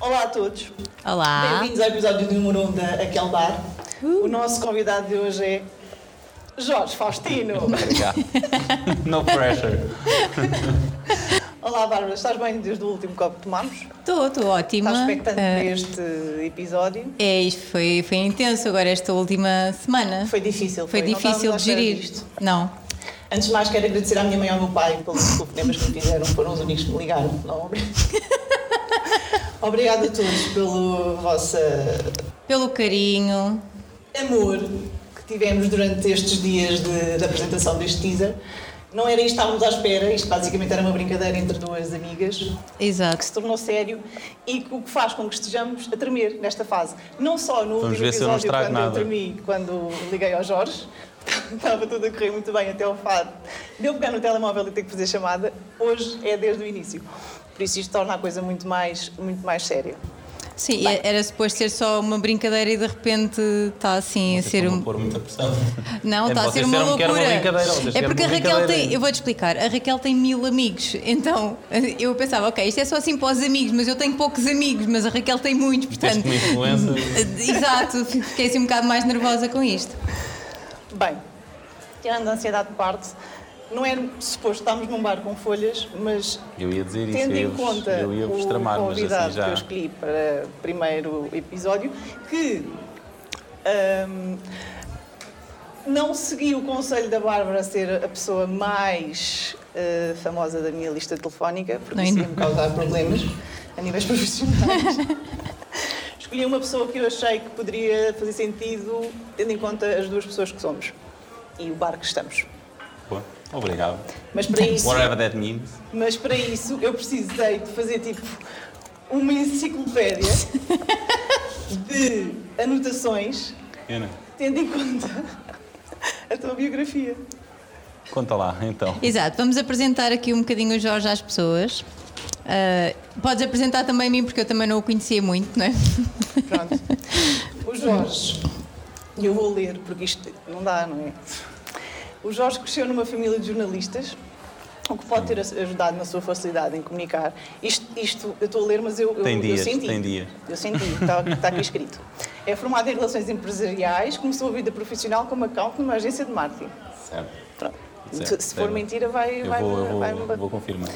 Olá a todos. Olá. Bem-vindos ao episódio número 1 um da Aquele Bar. Uh. O nosso convidado de hoje é Jorge Faustino. no pressure. Olá, Bárbara, estás bem desde o último copo que tomámos? Estou, estou ótima. Estás expectante uh, para este episódio? É, isto foi, foi intenso agora esta última semana. Foi difícil. Foi, foi difícil de gerir. Não. Antes de mais, quero agradecer à minha mãe e ao meu pai pelos telefonemas que me fizeram, foram os únicos que me ligaram. Não, Obrigada a todos pelo vossa. pelo carinho. amor que tivemos durante estes dias de, de apresentação deste teaser. Não era isto que estávamos à espera, isto basicamente era uma brincadeira entre duas amigas. Exato. Que se tornou sério e que, o que faz com que estejamos a tremer nesta fase. Não só no Vamos último episódio, quando nada. eu tremi, quando liguei ao Jorge, estava tudo a correr muito bem até ao fado. Deu pegar no telemóvel e ter que fazer chamada. Hoje é desde o início. Por isso isto torna a coisa muito mais, muito mais séria. Sim, Bem. era suposto ser só uma brincadeira e de repente está assim a ser um. pôr muita pressão. Não, está a ser uma loucura. Uma é porque a Raquel tem. Eu vou-te explicar. A Raquel tem mil amigos. Então eu pensava, ok, isto é só assim para os amigos, mas eu tenho poucos amigos, mas a Raquel tem muitos, portanto. Uma influência. Exato, fiquei assim um bocado mais nervosa com isto. Bem, tirando a ansiedade de parte, não é suposto estarmos num bar com folhas, mas eu ia dizer tendo isso, em conta eu ia o tramar, convidado assim já... que eu escolhi para o primeiro episódio, que um, não segui o conselho da Bárbara a ser a pessoa mais uh, famosa da minha lista telefónica, porque isso ia me causar problemas a níveis profissionais. Escolhi uma pessoa que eu achei que poderia fazer sentido, tendo em conta as duas pessoas que somos e o bar que estamos. Boa. Obrigado. Mas para isso, Whatever that means. Mas para isso eu precisei de fazer tipo uma enciclopédia de anotações, tendo em conta a tua biografia. Conta lá, então. Exato, vamos apresentar aqui um bocadinho o Jorge às pessoas. Uh, podes apresentar também a mim, porque eu também não o conhecia muito, não é? Pronto. O Jorge, e eu vou ler, porque isto não dá, não é? O Jorge cresceu numa família de jornalistas, o que pode ter ajudado na sua facilidade em comunicar. Isto, isto eu estou a ler, mas eu, tem eu, dias, eu senti. Tem dia. Eu senti, está, está aqui escrito. É formado em relações empresariais, começou a vida profissional como account numa agência de marketing. Certo. Pronto. Certo. Se for mentira, vai. Eu vai, vou, eu vai, vou, vai, vou confirmar.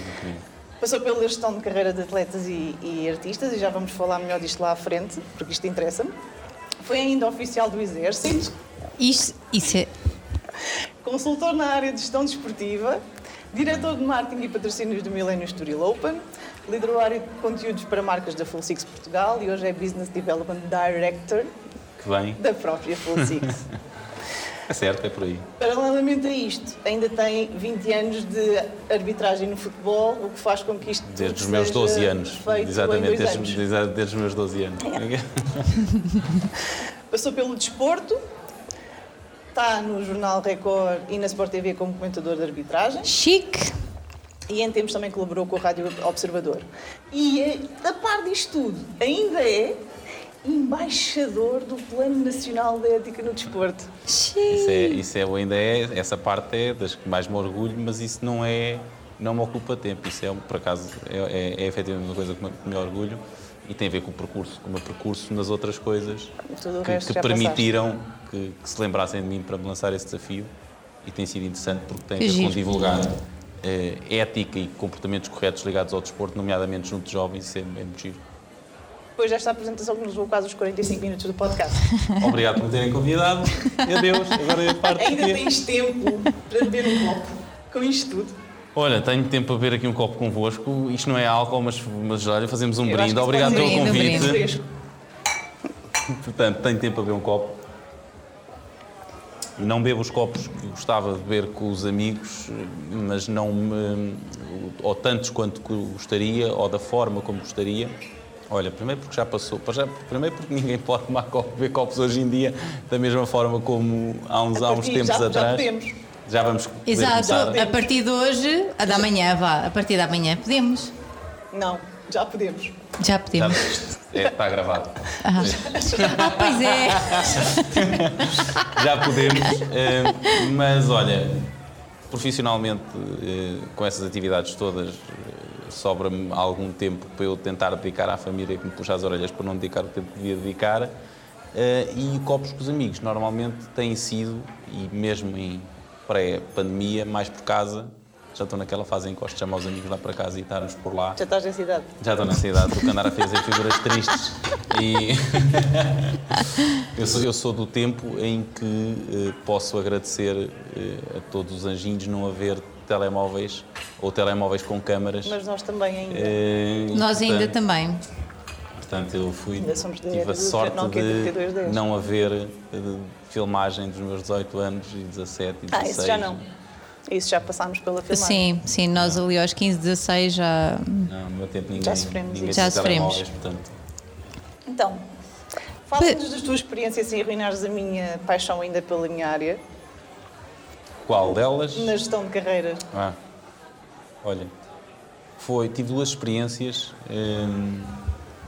Passou pela gestão de carreira de atletas e, e, artistas, e já vamos falar melhor disto lá à frente, porque isto interessa-me. Foi ainda oficial do Exército. Isso, isso é consultor na área de gestão desportiva, diretor de marketing e patrocínios do Millennium Estoril Open, liderou a área de conteúdos para marcas da Full Six Portugal e hoje é Business Development Director da própria Full Six. é certo, é por aí. Paralelamente a isto, ainda tem 20 anos de arbitragem no futebol, o que faz com que isto. Desde os meus 12 anos. Exatamente, desde, anos. desde, os meus 12 anos. É. Passou pelo desporto, Está no Jornal Record e na Sport TV como comentador de arbitragem. Chique! E em tempos também colaborou com a Rádio Observador. E, a par disto tudo, ainda é embaixador do Plano Nacional de Ética no Desporto. Isso é, isso é, ainda é, essa parte é das que mais me orgulho, mas isso não é, não me ocupa tempo. Isso é, por acaso, é, é, é efetivamente uma coisa que me, que me orgulho e tem a ver com o percurso, com o meu percurso nas outras coisas que, que permitiram que, que, se lembrassem de mim para me lançar esse desafio e tem sido interessante porque tem a ver com divulgar eh, ética e comportamentos corretos ligados ao desporto, nomeadamente junto de jovens, isso é, é muito giro. Depois desta apresentação que nos levou quase os 45 minutos do podcast. Obrigado por me terem convidado. Adeus, agora é parte Ainda tens tempo para beber um copo com isto tudo. Olha, tenho tempo para beber aqui um copo convosco. Isto não é álcool, mas, mas olha, fazemos um Eu brinde. Obrigado pelo convite. Portanto, tenho tempo para beber um copo. E não bebo os copos que gostava de beber com os amigos, mas não me, ou tantos quanto gostaria, ou da forma como gostaria. Olha, primeiro porque já passou, primeiro porque ninguém pode tomar copo, beber copos hoje em dia da mesma forma como há uns, há uns tempos já, atrás. Já podemos. Já vamos Exato, começar. a partir de hoje, a da manhã, vá, a partir da manhã podemos. Não, já podemos. Já podemos. Já, é, está gravado. Ah, ah pois é. já podemos, eh, mas olha, profissionalmente, eh, com essas atividades todas, eh, sobra-me algum tempo para eu tentar dedicar à família que me puxa as orelhas para não dedicar o tempo que devia dedicar. Uh, e copos com os amigos, normalmente têm sido, e mesmo em pré-pandemia, mais por casa, já estou naquela fase em que gosto de chamar os amigos lá para casa e estarmos por lá. Já estás na cidade? Já estou na cidade, do que andar a fazer figuras tristes. E eu, sou, eu sou do tempo em que uh, posso agradecer uh, a todos os anjinhos não haver telemóveis ou telemóveis com câmaras. Mas nós também ainda. Uh, nós portanto, ainda também. Portanto, eu fui, tive a sorte não, de não haver filmagem dos meus 18 anos e 17 e 16. Ah, isso já não. Isso já passámos pela filmagem. Sim, sim, nós ali aos 15, 16 já. Não, no meu tempo ninguém. Já sofremos ninguém Já sofremos. Portanto. Então, fala-nos das tuas experiências sem arruinares a minha paixão ainda pela minha área. Qual delas? Na gestão de carreira. Ah, olha, foi, tive duas experiências. Hum,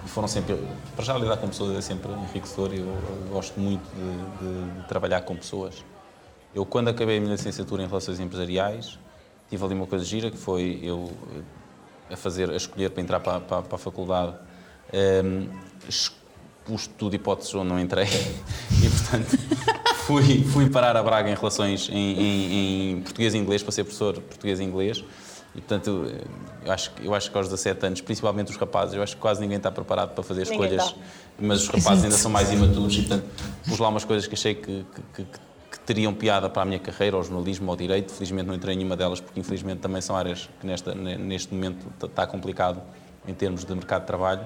foram sempre. Para já lidar com pessoas é sempre enriquecedor e eu, eu gosto muito de, de, de trabalhar com pessoas. Eu, quando acabei a minha licenciatura em Relações Empresariais, tive ali uma coisa gira, que foi eu eh, a fazer, a escolher para entrar para, para, para a faculdade, um, expus tudo hipóteses onde não entrei e, portanto, fui, fui parar a Braga em Relações em, em, em português e inglês, para ser professor português e inglês. E, portanto, eu acho, eu acho que aos 17 anos, principalmente os rapazes, eu acho que quase ninguém está preparado para fazer ninguém escolhas, está. mas os rapazes ainda são mais imaturos e, portanto, pus lá umas coisas que achei que, que, que teriam piada para a minha carreira, ao jornalismo, ao direito. Felizmente não entrei em nenhuma delas, porque infelizmente também são áreas que nesta, neste momento está complicado em termos de mercado de trabalho.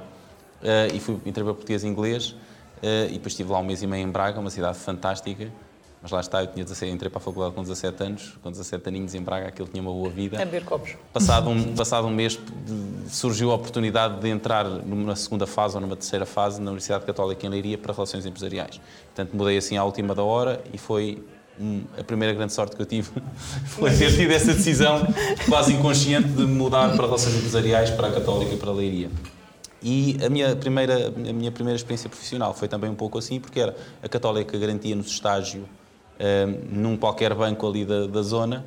Uh, e fui, entrei para português e inglês, uh, e depois estive lá um mês e meio em Braga, uma cidade fantástica. Mas lá está, eu tinha 17, entrei para a faculdade com 17 anos, com 17 aninhos em Braga, aquilo tinha uma boa vida. A beber copos. Passado um, passado um mês surgiu a oportunidade de entrar numa segunda fase ou numa terceira fase na Universidade Católica em Leiria para Relações Empresariais. Portanto, mudei assim à última da hora e foi a primeira grande sorte que eu tive foi ter tido essa decisão quase inconsciente de mudar para Relações Empresariais, para a Católica e para a Leiria. E a minha, primeira, a minha primeira experiência profissional foi também um pouco assim, porque era a Católica garantia-nos estágio num qualquer banco ali da, da zona.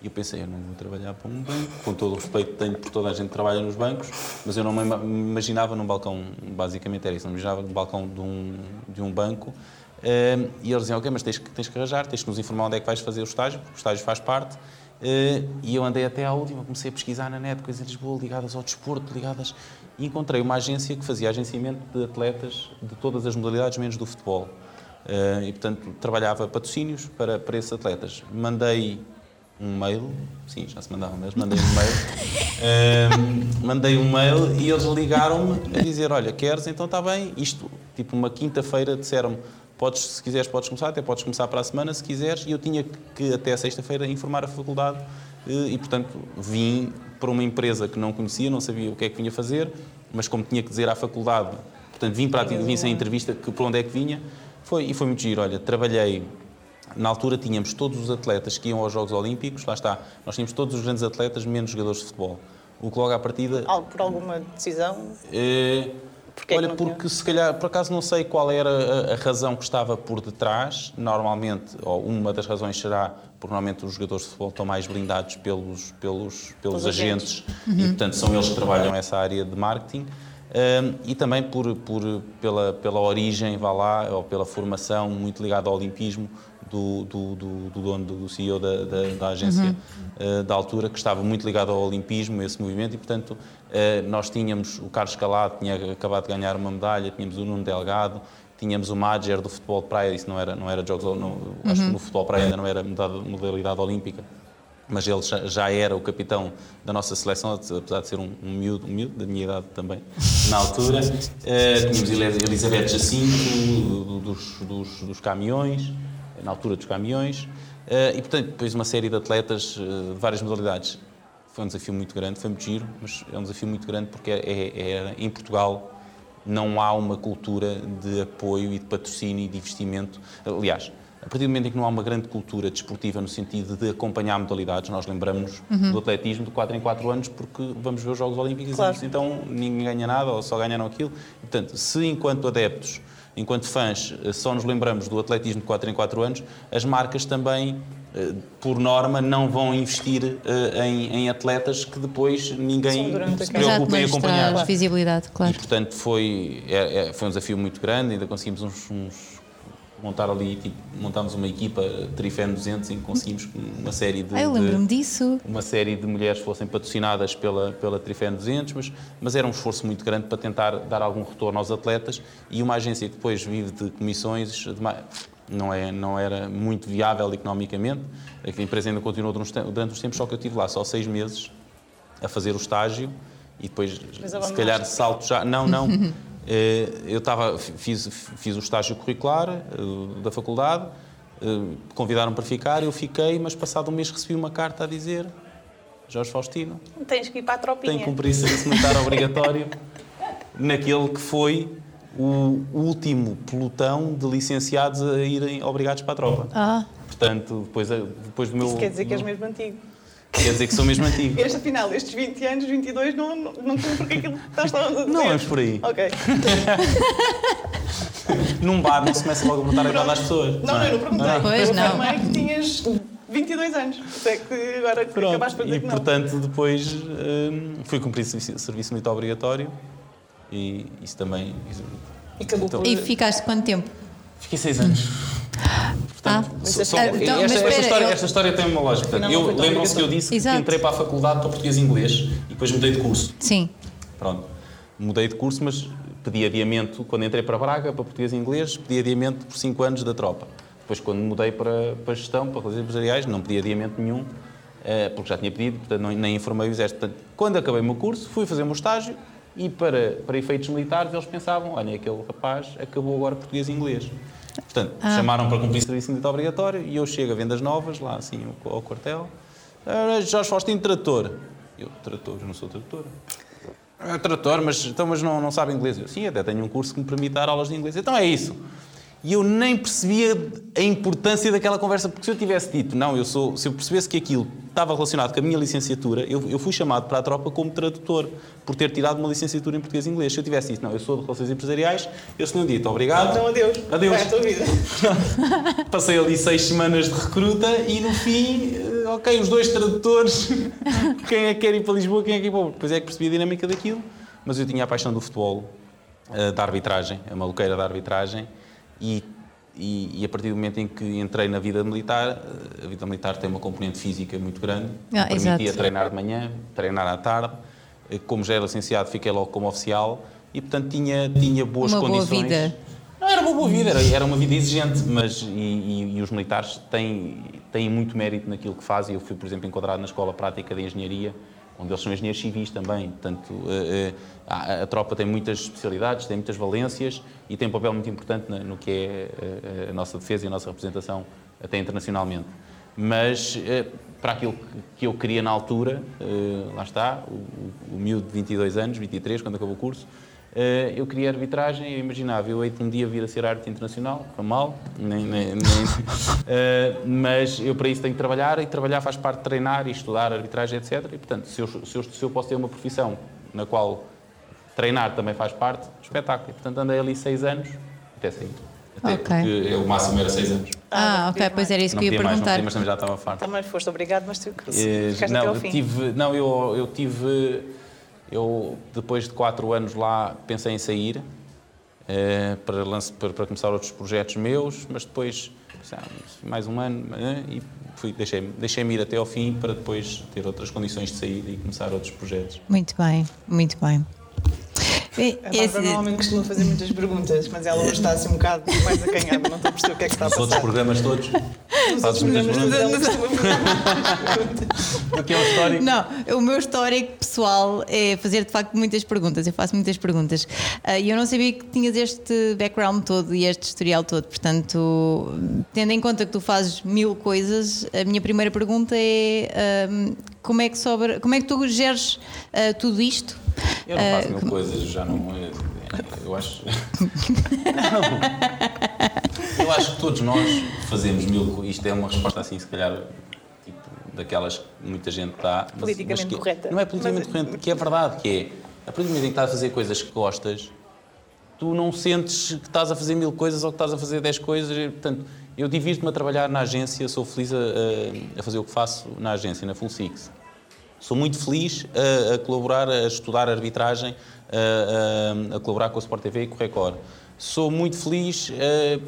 E eu pensei, eu não vou trabalhar para um banco, com todo o respeito que tenho por toda a gente que trabalha nos bancos, mas eu não me imaginava num balcão, basicamente era isso, não me imaginava num balcão de um, de um banco. Uh, e eles diziam, ok, mas tens, tens que arranjar, tens que nos informar onde é que vais fazer o estágio, porque o estágio faz parte. Uh, e eu andei até à última, comecei a pesquisar na net coisas Lisboa ligadas ao desporto, ligadas. E encontrei uma agência que fazia agenciamento de atletas de todas as modalidades, menos do futebol. Uh, e, portanto, trabalhava patrocínios para, para esses atletas. Mandei um mail, sim, já se mandava mas mandei um mail. uh, mandei um mail e eles ligaram-me a dizer: Olha, queres? Então está bem. Isto, tipo, uma quinta-feira disseram-me: Podes, se quiseres, podes começar, até podes começar para a semana, se quiseres. E eu tinha que, até sexta-feira, informar a faculdade. Uh, e, portanto, vim para uma empresa que não conhecia, não sabia o que é que vinha fazer, mas como tinha que dizer à faculdade, portanto, vim, para, vim sem entrevista que, por onde é que vinha foi, e foi muito giro. Olha, trabalhei. Na altura tínhamos todos os atletas que iam aos Jogos Olímpicos, lá está, nós tínhamos todos os grandes atletas, menos jogadores de futebol. O que logo à partida. Por alguma decisão? É, Porquê olha, porque tinha? se calhar, por acaso não sei qual era a, a, razão que estava por detrás. Normalmente, ou uma das razões será porque normalmente os jogadores de futebol estão mais blindados pelos, pelos, pelos agentes, agentes. Uhum. e portanto são eles que trabalham essa área de marketing. Um, e também por, por, pela, pela origem, vá lá, ou pela formação muito ligada ao olimpismo do, do, do, do dono, do CEO da, da, da agência uhum. uh, da altura, que estava muito ligado ao olimpismo, esse movimento, e portanto uh, nós tínhamos o Carlos Calado, tinha acabado de ganhar uma medalha, tínhamos o Nuno Delgado, tínhamos o Madger do futebol de praia, isso não era, não era jogos, não, uhum. acho que uhum. no futebol de praia ainda não era modalidade olímpica mas ele já, era o capitão da nossa seleção, apesar de ser um, um miúdo, um miúdo da minha idade também, na altura. Uh, tínhamos Elizabeth Jacinto, dos, dos, dos, caminhões, na altura dos caminhões, uh, e portanto, depois uma série de atletas uh, de várias modalidades. Foi um desafio muito grande, foi muito giro, mas é um desafio muito grande porque é, é, é em Portugal não há uma cultura de apoio e de patrocínio e de investimento. Aliás, a partir do momento em que não há uma grande cultura desportiva no sentido de acompanhar modalidades, nós lembramos uhum. do atletismo de 4 em 4 anos porque vamos ver os Jogos Olímpicos claro. e então ninguém ganha nada ou só ganharam aquilo. portanto, se enquanto adeptos, enquanto fãs, só nos lembramos do atletismo de 4 em 4 anos, as marcas também eh, por norma, não vão investir uh, em, em, atletas que depois ninguém se preocupe em acompanhar. visibilidade, claro. E, portanto, foi, é, é, foi um desafio muito grande, ainda conseguimos uns, uns montar ali, tipo, montámos uma equipa Trifen 200 em que conseguimos uma série de... Ah, eu lembro-me disso. Uma série de mulheres fossem patrocinadas pela, pela Trifen 200, mas, mas era um esforço muito grande para tentar dar algum retorno aos atletas e uma agência que depois vive de comissões de, não, é, não era muito viável economicamente. A empresa ainda continuou durante uns tempos, só que eu estive lá só seis meses a fazer o estágio e depois, se calhar, salto já... Não, não. Eh, eu estava, fiz, fiz o estágio curricular eh, da faculdade, eh, convidaram para ficar, eu fiquei, mas passado um mês recebi uma carta a dizer Jorge Faustino. Tens que ir para a tropinha. Tem que cumprir serviço militar obrigatório naquele que foi o último pelotão de licenciados a irem obrigados para a tropa. Ah. Portanto, depois, depois do meu. Isso quer dizer que és mesmo antigo. Quer dizer que sou mesmo antigo. Este, afinal, estes 20 anos, 22, não, não, não porque aquilo que estás a dizer. Não vamos por aí. Ok. Num bar não se começa logo a perguntar a idade às pessoas. Não, não, é? eu não perguntei. Ah. Pois não. Eu que tinhas 22 anos. Até que agora Pronto. acabaste por dizer e, que não. portanto, depois hum, fui cumprir serviço militar obrigatório e isso também... Isso, e, acabou então, por... e ficaste quanto tempo? Fiquei seis anos. Ah, só, então, esta, esta, história, eu... esta, história, tem uma lógica. eu lembro-se que eu disse Exato. que entrei para a faculdade para português e inglês e depois mudei de curso. Sim. Pronto. Mudei de curso, mas pedi adiamento quando entrei para Braga, para português e inglês, pedi adiamento por 5 anos da tropa. Depois, quando mudei para, para gestão, para relações empresariais, não pedi adiamento nenhum, eh, porque já tinha pedido, portanto, não, nem informei o exército. Portanto, quando acabei o meu curso, fui fazer o meu estágio e, para, para efeitos militares, eles pensavam: olha, aquele rapaz acabou agora português e inglês. Portanto, ah. chamaram para cumprir serviço militar obrigatório e eu chego a vendas novas, lá assim, ao quartel. Ah, Jorge Faustino, trator. Eu, trator, não sou trator. É trator, mas, então, mas não, não sabe inglês. Eu, sim, até tenho um curso que me permite dar aulas de inglês. Então é isso. E eu nem percebia a importância daquela conversa, porque se eu tivesse dito, não, eu sou, se eu percebesse que aquilo estava relacionado com a minha licenciatura, eu, eu fui chamado para a tropa como tradutor, por ter tirado uma licenciatura em português e inglês. Se eu tivesse dito, não, eu sou de relações empresariais, eu se não dito, obrigado. Então, adeus. Adeus. Vai tua vida. Passei ali seis semanas de recruta e no fim, eh, ok, os dois tradutores, quem é que quer ir para Lisboa, quem é que quer ir para Depois é que percebi a dinâmica daquilo, mas eu tinha a paixão do futebol, eh, da arbitragem, a maluqueira da arbitragem e, e, e, a partir do momento em que entrei na vida militar, a vida militar tem uma componente física muito grande, ah, permitia exato. treinar de manhã, treinar à tarde. Como já era licenciado, fiquei logo como oficial e, portanto, tinha, tinha boas uma condições. Boa vida. Não, era uma boa vida, era, era uma vida exigente, mas e, e, e, os militares têm, têm muito mérito naquilo que fazem. Eu fui, por exemplo, enquadrado na Escola Prática de Engenharia, onde eles são engenheiros civis também. Portanto, a, a, a, tropa tem muitas especialidades, tem muitas valências e tem um papel muito importante no que é a, a nossa defesa e a nossa representação até internacionalmente. Mas para aquilo que eu queria na altura, lá está, o, o miúdo de 22 anos, 23, quando acabou o curso, eu queria arbitragem, eu imaginava, eu hei de um dia vir a ser arte internacional, para mal, nem, nem, nem uh, mas eu para isso tenho que trabalhar e trabalhar faz parte de treinar e estudar arbitragem, etc. E portanto, se eu, se eu, se eu posso ter uma profissão na qual treinar também faz parte, espetáculo. E, portanto, andei ali seis anos até sair. Até okay. porque o máximo era seis anos. Ah, ah ok, pois era isso que eu ia perguntar. Mais, não mas também já estava farto. Também foste obrigado, mas tu uh, ficaste não, até ao fim. Tive, não, eu, eu tive eu, depois de quatro anos lá, pensei em sair eh, para, para, para, começar outros projetos meus, mas depois, mais um ano, eh, e fui, deixei-me deixei ir até ao fim para depois ter outras condições de sair e começar outros projetos. Muito bem, muito bem. A Bárbara normalmente costuma fazer muitas perguntas, mas ela hoje está assim um bocado mais acanhada, não estou a perceber o que é que está a passar. Os outros programas todos? Costuma O que é o histórico? Não, o meu histórico pessoal é fazer de facto muitas perguntas, eu faço muitas perguntas. Ah, e eu não sabia que tinhas este background todo e este historial todo, portanto, tendo em conta que tu fazes mil coisas, a minha primeira pergunta é como é que sobra, como é que tu geres ah, tudo isto? Eu não faço mil uh, coisas, já não. É, eu acho. não. Eu acho que todos nós fazemos mil coisas. Isto é uma resposta assim, se calhar, tipo, daquelas que muita gente dá. Mas, politicamente mas que, correta. Não é politicamente mas... correta, que é verdade, que é. A partir do momento em que estás a fazer coisas que gostas, tu não sentes que estás a fazer mil coisas ou que estás a fazer dez coisas. Portanto, eu divirto-me a trabalhar na agência, sou feliz a, a, a, fazer o que faço na agência, na Full Six. Sou muito feliz a, a colaborar, a estudar arbitragem, a, colaborar com a Sport TV e com o Record. Sou muito feliz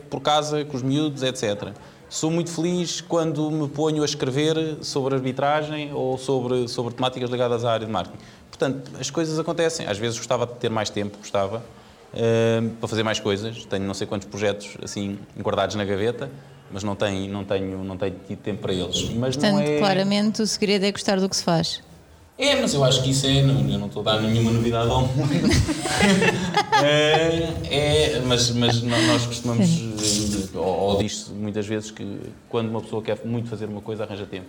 por casa, com os miúdos, etc. Sou muito feliz quando me ponho a escrever sobre arbitragem ou sobre, sobre temáticas ligadas à área de marketing. Portanto, as coisas acontecem. Às vezes gostava de ter mais tempo, gostava, uh, para fazer mais coisas. Tenho não sei quantos projetos assim guardados na gaveta, mas não tenho, não tenho, não tenho tido tempo para eles. Mas Portanto, é... claramente o segredo é gostar do que se faz. É, mas eu acho que isso é. Não, eu não estou a dar nenhuma novidade ao mundo. é, é, mas, mas nós costumamos. Ou, ou diz muitas vezes que quando uma pessoa quer muito fazer uma coisa, arranja tempo.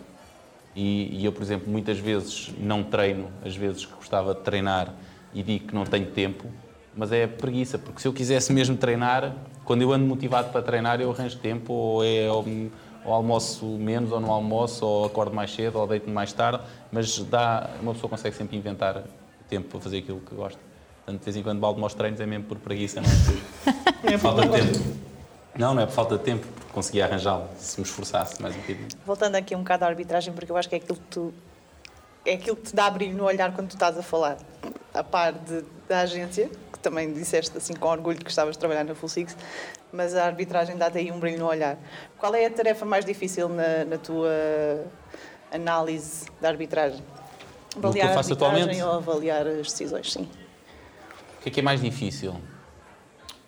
E, e, eu, por exemplo, muitas vezes não treino, às vezes gostava de treinar e digo que não tenho tempo, mas é preguiça, porque se eu quisesse mesmo treinar, quando eu ando motivado para treinar, eu arranjo tempo, ou é ou, ou almoço menos, ou não almoço, ou acordo mais cedo, ou deito-me mais tarde, mas dá, uma pessoa consegue sempre inventar tempo para fazer aquilo que gosta. Portanto, de vez em quando balde aos treinos é mesmo por preguiça, não é por é falta de tempo. Não, não é por falta de tempo, porque conseguia arranjá-lo se me esforçasse mais um bocadinho. Voltando aqui um bocado à arbitragem, porque eu acho que é aquilo que tu. É aquilo que te dá brilho no olhar quando tu estás a falar. A par de, da agência, que também disseste assim com orgulho que estavas a trabalhar na Full Six, mas a arbitragem dá-te aí um brilho no olhar. Qual é a tarefa mais difícil na, na tua análise da arbitragem? Avaliar a arbitragem atualmente? ou avaliar as decisões, sim. O que é que é mais difícil?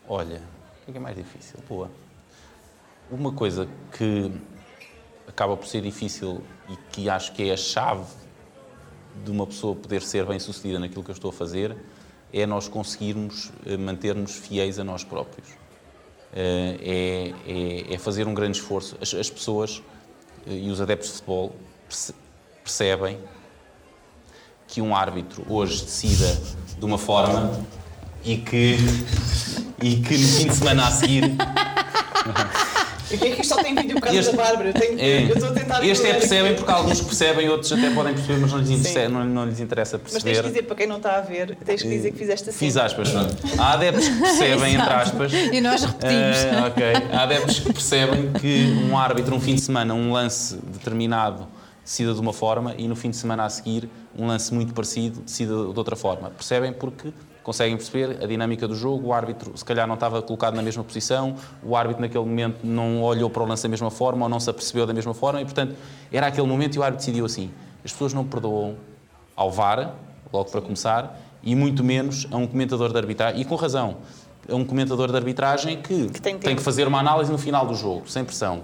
Olha, o que é que é mais difícil? Boa. Uma coisa que acaba por ser difícil e que acho que é a chave de uma pessoa poder ser bem sucedida naquilo que eu estou a fazer é nós conseguirmos eh, manter-nos fiéis a nós próprios. Eh, é, é, é fazer um grande esforço. As, as, pessoas eh, e os adeptos de futebol percebem que um árbitro hoje decida de uma forma e que e que no fim de semana a seguir. Porque é que isto só tem vídeo por causa este, da Bárbara? Eu, tenho, é, eu estou a tentar. Este é percebem porque alguns percebem, outros até podem perceber, mas não lhes, interessa, não, não, lhes interessa perceber. Mas tens que dizer para quem não está a ver, tens que dizer que fizeste assim. Fiz aspas, Há adeptos que percebem, entre aspas. E nós repetimos. Uh, ok. Há adeptos que percebem que um árbitro, um fim de semana, um lance determinado decida de uma forma e no fim de semana a seguir um lance muito parecido decida de outra forma. Percebem porque conseguem perceber a dinâmica do jogo, o árbitro se calhar não estava colocado na mesma posição, o árbitro naquele momento não olhou para o lance da mesma forma ou não se apercebeu da mesma forma e, portanto, era aquele momento e o árbitro decidiu assim. As pessoas não perdoam ao VAR, logo para começar, e muito menos a um comentador de arbitragem, e com razão, a um comentador de arbitragem que, que tem, tem, que fazer uma análise no final do jogo, sem pressão.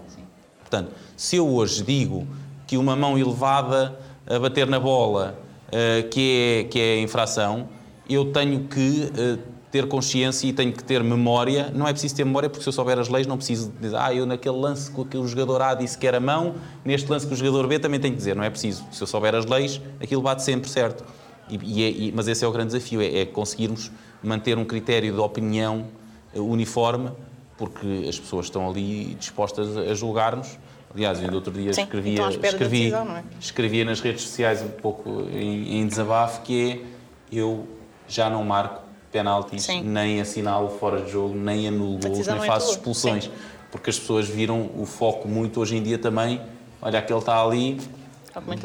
Portanto, se eu hoje digo que uma mão elevada a bater na bola uh, que, é, que é infração, eu tenho que uh, ter consciência e tenho que ter memória. Não é preciso ter memória, porque se eu souber as leis, não preciso dizer, ah, eu naquele lance que o jogador A disse que era mão, neste lance que o jogador B também tenho que dizer. Não é preciso. Se eu souber as leis, aquilo bate sempre certo. E, e é, mas esse é o grande desafio, é, é, conseguirmos manter um critério de opinião eh, uniforme, porque as pessoas estão ali dispostas a julgar-nos. Aliás, ainda outro dia Sim, escrevia, escrevi, decisão, é? escrevia nas redes sociais um pouco em, em desabafo que é eu já não marco penaltis, Sim. nem assinalo fora de jogo, nem anulo gols, nem é faço é expulsões. Sim. Porque as pessoas viram o foco muito hoje em dia também. Olha, aquele está ali,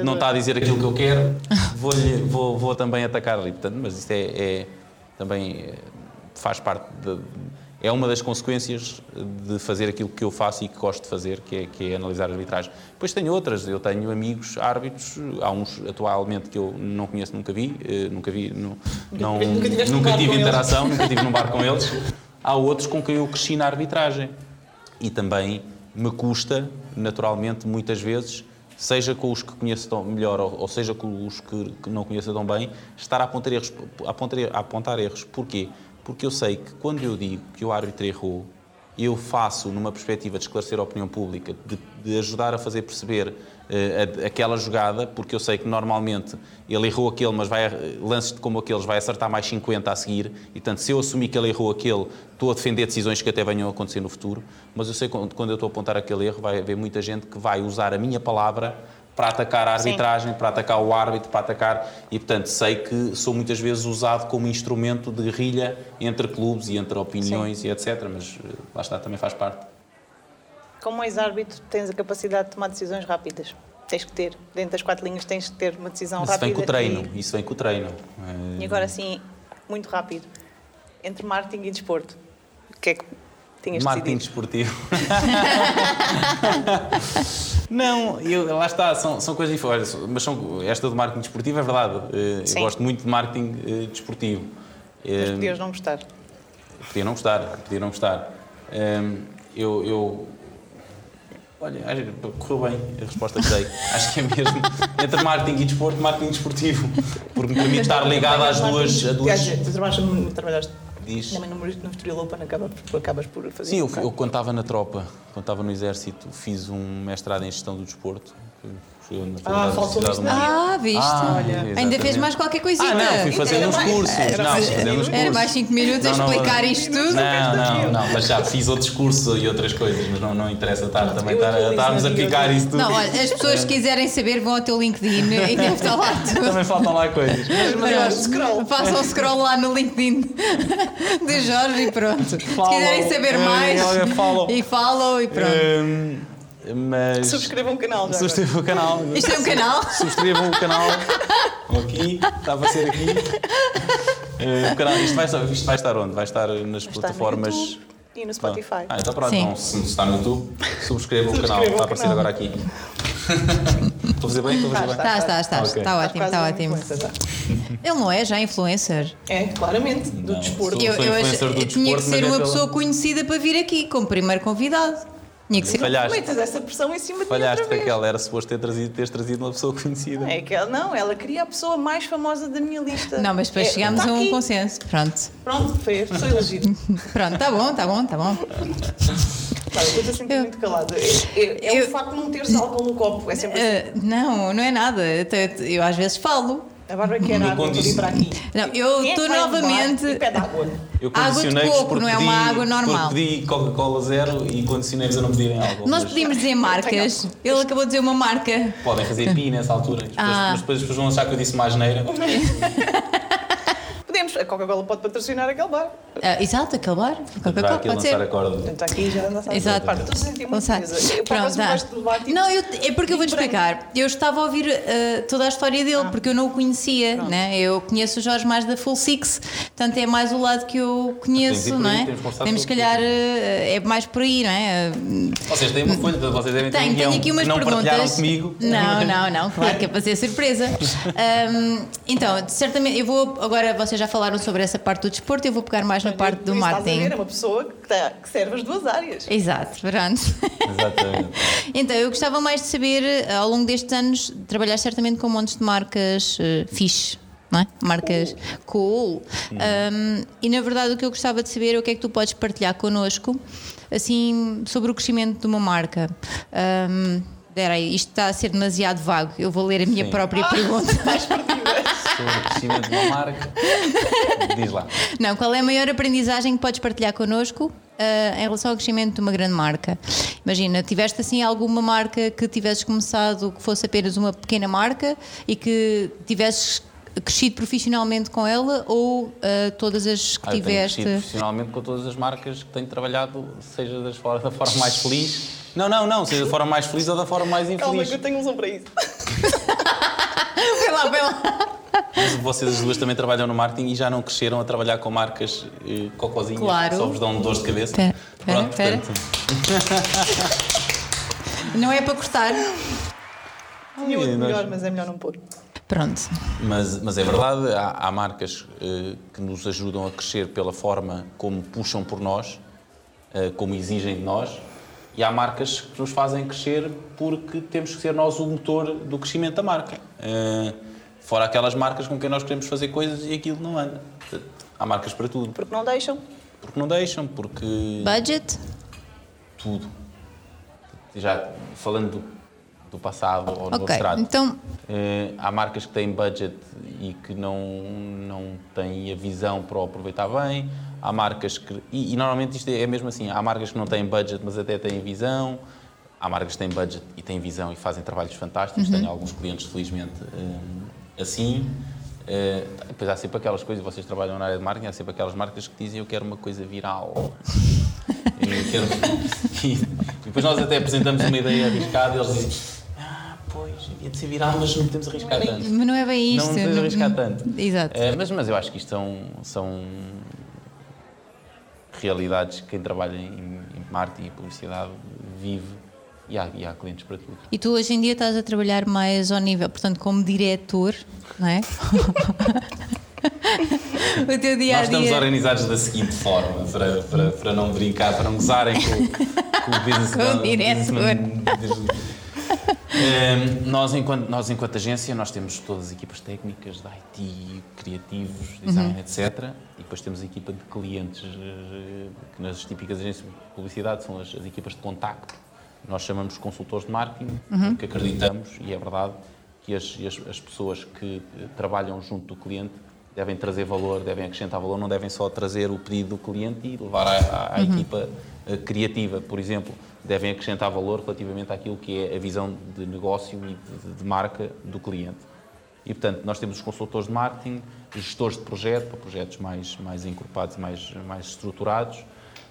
não está a dizer aquilo que eu quero, vou, vou, vou também atacar ali. Portanto, mas isto é, é também é, faz parte de, é uma das consequências de fazer aquilo que eu faço e que gosto de fazer, que é, que é analisar arbitragem. Depois tenho outras, eu tenho amigos árbitros, há uns atualmente que eu não conheço, nunca vi, eh, nunca vi, não, não nunca, nunca tive interação, nunca tive num bar com eles. Há outros com quem eu cresci na arbitragem. E também me custa, naturalmente, muitas vezes, seja com os que conheço tão melhor ou, seja com os que, que não conheço tão bem, estar a apontar erros. A apontar, a apontar erros. Porquê? Porque eu sei que quando eu digo que o árbitro errou, eu faço numa perspectiva de esclarecer a opinião pública, de, de ajudar a fazer perceber uh, a, aquela jogada, porque eu sei que normalmente ele errou aquele, mas vai, lances como aqueles vai acertar mais 50 a seguir, e portanto, se eu assumir que ele errou aquele, estou a defender decisões que até venham a acontecer no futuro, mas eu sei que quando eu estou a apontar aquele erro, vai haver muita gente que vai usar a minha palavra para atacar a arbitragem, Sim. para atacar o árbitro, para atacar. E, portanto, sei que sou muitas vezes usado como instrumento de guerrilha entre clubes e entre opiniões Sim. e etc. Mas eh, lá está, também faz parte. Como ex-árbitro, tens a capacidade de tomar decisões rápidas. Tens que ter, dentro das quatro linhas, tens que ter uma decisão isso rápida. Isso vem com o treino. E... Isso vem com o treino. E agora, sim, muito rápido. Entre marketing e desporto, o que é que tinhas Marketing desportivo. Não, eu, lá está, são, são coisas diferentes. Mas são, esta do marketing desportivo é verdade. Eh, eu gosto muito de marketing uh, desportivo. Mas podias não gostar. Podia não gostar, podia não gostar. Eu, eu Olha, correu bem a resposta que dei. Acho que é mesmo entre marketing e desporto, marketing desportivo. Porque me permite estar ligado às duas. A duas... Tu trabalhaste Diz... Também no, no Open acabas, acabas por fazer Sim, eu, eu quando estava na tropa, quando estava no exército, fiz um mestrado em gestão do desporto. Ah, faltou Ah, viste? Ah, Olha. Ainda fez mais qualquer coisinha. Ah, não, fui fazendo uns cursos. Era, não, fazendo uns cursos. Era mais 5 minutos não, a explicar não, isto tudo. Não, não, não, mas já fiz outros cursos e outras coisas, mas não, não interessa estar, também estar, estarmos a picar isso tudo. Não, olha, as pessoas que quiserem saber vão ao teu LinkedIn e deve estar lá tudo. Também faltam lá coisas. Mas, mas eu scroll. Façam um scroll lá no LinkedIn de Jorge e pronto. Se quiserem saber mais, e follow e pronto. Hum, mas. Subscrevam o canal já. Subscrevam o canal. Isto é um canal? Subscrevam o canal. Aqui, estava a ser aqui. Uh, o canal, isto, vai, isto vai estar onde? Vai estar nas vai plataformas. Estar no e no Spotify. Ah, então pronto, então, se está no YouTube, subscrevam o canal. Está a aparecer agora aqui. Estou a fazer bem? Estou a fazer bem? Está, está, está. Okay. Está ótimo, está ótimo. Ele não é já influencer? É, claramente, do não, desporto. Eu, eu, eu tinha que ser uma pessoa conhecida para vir aqui como primeiro convidado. Tinha que ser. Falhaste. Metes essa pressão em cima de Falhaste, Raquel. Era suposto ter trazido, teres trazido uma pessoa conhecida. É que ela, não, ela queria a pessoa mais famosa da minha lista. Não, mas depois é, chegámos tá a um aqui. consenso. Pronto. Pronto, foi a pessoa elegida. Pronto, tá bom, tá bom, tá bom. Claro, eu estou sempre eu, muito calada. É, é, é eu, o facto de não ter álcool no copo. É sempre assim. Uh, não, não é nada. Eu, eu às vezes falo. A Bárbara quer no água condicion... para aqui. Não, eu estou novamente. Eu água de coco, não é uma água normal. Eu pedi Coca-Cola zero e condicionei-vos a não pedirem água. Nós podíamos dizer marcas. Ele acabou de dizer uma marca. Podem fazer pi nessa altura. Ah. Mas depois as pessoas vão achar que eu disse uma asneira. A Coca-Cola pode patrocinar aquele bar. Uh, exato, aquele bar. Coca-Cola pode ser. Está aqui já Exato. Estou a sentir muito Pronto, tá. tipo, Não, eu, é porque eu vou-te explicar. Eu estava a ouvir uh, toda a história dele, ah. porque eu não o conhecia. Né? Eu conheço o Jorge mais da Full Six, portanto é mais o lado que eu conheço, não é? Temos, se calhar, uh, é mais por aí, não é? Vocês têm uma folha, vocês devem ter tenho, um tenho aqui umas não perguntas. comigo. Não, não, não, claro que é para ser surpresa. Um, então, certamente, eu vou agora, vocês já falaram sobre essa parte do desporto, eu vou pegar mais na parte do marketing. Ver, é uma pessoa que, tá, que, serve as duas áreas. Exato, pronto. Exatamente. então, eu gostava mais de saber, eh, ao longo destes anos, trabalhar certamente com montes de marcas uh, fixe. É? Marcas cool. Um, e na verdade o que eu gostava de saber é o que é que tu podes partilhar connosco assim, sobre o crescimento de uma marca. Um, Peraí, isto está a ser demasiado vago. Eu vou ler a minha Sim. própria ah, pergunta. Sobre o crescimento de uma marca. Diz lá. Não, qual é a maior aprendizagem que podes partilhar connosco uh, em relação ao crescimento de uma grande marca? Imagina, tiveste assim alguma marca que tivesses começado que fosse apenas uma pequena marca e que tivesses crescido profissionalmente com ela ou uh, todas as que ah, tiveste? Eu tenho profissionalmente com todas as marcas que tenho trabalhado, seja das, da forma mais feliz não, não, não, seja da forma mais feliz ou da forma mais infeliz. Calma, que eu tenho um som para isso. vai lá, vai lá. Mas vocês as duas também trabalham no marketing e já não cresceram a trabalhar com marcas eh, cocozinhas claro. só vos dão dores de cabeça. Pera, Pronto, pera. Portanto... não é para cortar. Tinha outro melhor, mas é melhor não pôr. Pronto. Mas, mas é verdade, há, há marcas eh, que nos ajudam a crescer pela forma como puxam por nós, eh, como exigem de nós, e há marcas que nos fazem crescer porque temos que ser nós o motor do crescimento da marca. Uh, fora aquelas marcas com quem nós queremos fazer coisas e aquilo não anda. Há marcas para tudo. Porque não deixam? Porque não deixam, porque. Budget? Tudo. Já falando do, do passado ou do okay. Então... Uh, há marcas que têm budget e que não, não têm a visão para o aproveitar bem há marcas que. E, e, normalmente isto é mesmo assim: há marcas que não têm budget, mas até têm visão. há marcas que têm budget e têm visão e fazem trabalhos fantásticos. Tenho alguns clientes, felizmente, eh, assim. Eh, depois há sempre aquelas coisas, vocês trabalham na área de marketing, há sempre aquelas marcas que dizem eu quero uma coisa viral. Eu quero- e depois nós até apresentamos uma ideia arriscada e eles dizem pois, havia de ser viral, mas não podemos arriscar tanto. Mas não é bem isto. Não podemos arriscar tanto. Exato. Eh, mas, mas eu acho que isto são, são realidades que quem trabalha em, em marketing e publicidade vive e há, e há clientes para tudo. E tu hoje em dia estás a trabalhar mais ao nível, portanto, como diretor, não é? o teu dia a Nós estamos dia. organizados da seguinte forma, para, para, para não brincar, para não gozarem com, com o business Com o diretor. businessman. Ehm, nós, enquanto, nós, enquanto agência, nós temos todas as equipas técnicas de IT, criativos, design, etc. E depois temos a equipa de clientes, eh, que nas típicas agências de publicidade são as, as equipas de contacto. Nós chamamos consultores de marketing, porque acreditamos, e é verdade, que as, as, as pessoas que eh, trabalham junto do cliente devem trazer valor, devem acrescentar valor, não devem só trazer o pedido do cliente e levar à, à- à equipa eh, criativa, por exemplo, devem acrescentar valor relativamente àquilo que é a visão de negócio e de, de marca do cliente. E, portanto, nós temos os consultores de marketing, gestores de projeto, para projetos mais, mais encorpados, mais, mais estruturados,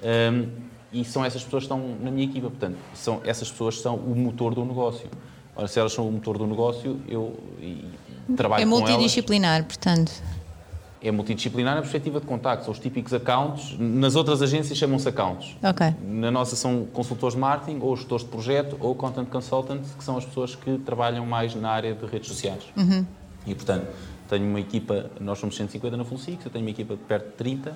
hum, e são essas pessoas que estão na minha equipa. Portanto, são, essas pessoas são o motor do negócio. Ora, se elas são o motor do negócio, eu e trabalho É com elas multidisciplinar, portanto. É multidisciplinar na perspectiva de contacto. São os típicos accounts. Nas outras agências chamam-se accounts. Ok. Na nossa são consultores de marketing, ou gestores de projeto, ou content consultants, que são as pessoas que trabalham mais na área de redes sociais. Uhum. E, portanto, tenho uma equipa, nós somos 150 na Full Six, eu tenho uma equipa de perto de 30,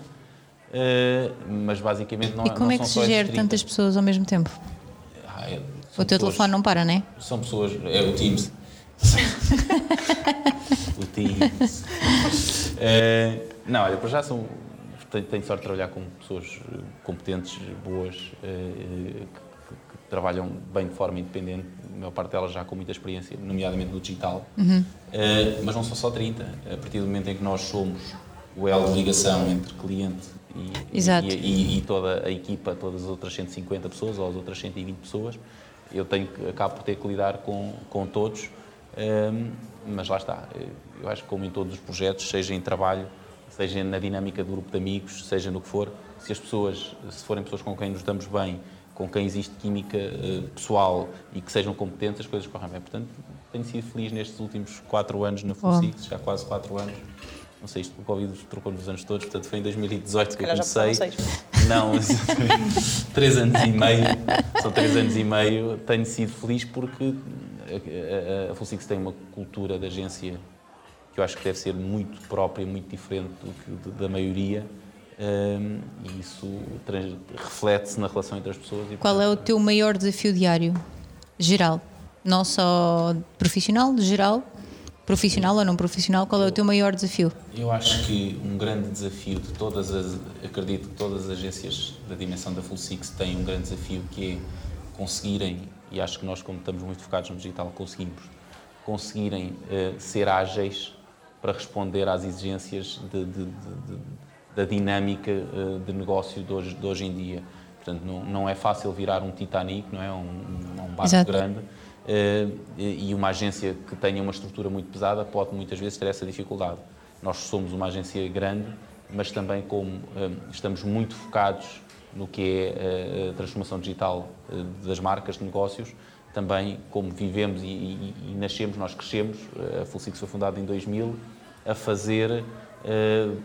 eh, mas basicamente não E como não é que se gera 30. tantas pessoas ao mesmo tempo? Ah, é- O teu pessoas- telefone não para, não é? São pessoas, é o Teams. o Teams. Eh, não, olha, para já são. Tenho, tenho sorte de trabalhar com pessoas eh, competentes, boas, eh, que, que- trabalham bem de forma independente, a maior parte delas já com muita experiência, nomeadamente no digital. Eh, mas não são só 30. A partir do momento em que nós somos o elo de ligação entre cliente e, e, e- e toda a equipa, todas as outras 150 pessoas ou as outras 120 pessoas, eu tenho acabo por ter que lidar com, com todos, hum, mas lá está. Eu acho que como em todos os projetos, seja em trabalho, seja na dinâmica do grupo de amigos, seja no que for, se as pessoas, se forem pessoas com quem nos damos bem, com quem existe química eh, pessoal e que sejam competentes, as coisas correm bem. Portanto, tenho sido feliz nestes últimos quatro anos na Boa. FUSIX, já quase quatro anos. Não sei, isto o Covid trocou-nos os anos todos, portanto foi em 2018 que eu comecei. Não, exatamente. três anos e meio, são três anos e meio. Tenho sido feliz porque a, a, a Full tem uma cultura de agência que eu acho que deve ser muito própria, muito diferente do que da maioria. hum, e isso reflete-se na relação entre as pessoas. E, Qual é o teu maior desafio diário? Geral. Não só profissional, geral. Profissional ou não profissional, qual é o teu maior desafio? Eu acho que um grande desafio de todas as. Acredito que todas as agências da dimensão da Full Six têm um grande desafio que é conseguirem, e acho que nós, como estamos muito focados no digital, conseguimos, conseguirem eh, ser ágeis para responder às exigências de- de- de- da dinâmica eh, de negócio de hoje, de hoje em dia. Portanto, não, não é fácil virar um Titanic, não é? Um, um barco Exato. grande. Eh, e uma agência que tenha uma estrutura muito pesada pode muitas vezes ter essa dificuldade. Nós somos uma agência grande, mas também como estamos muito focados no que é eh, a transformação digital eh, das marcas, de negócios, também como vivemos e, e- e nascemos, nós crescemos, eh, a Full Six foi fundada em 2000, a fazer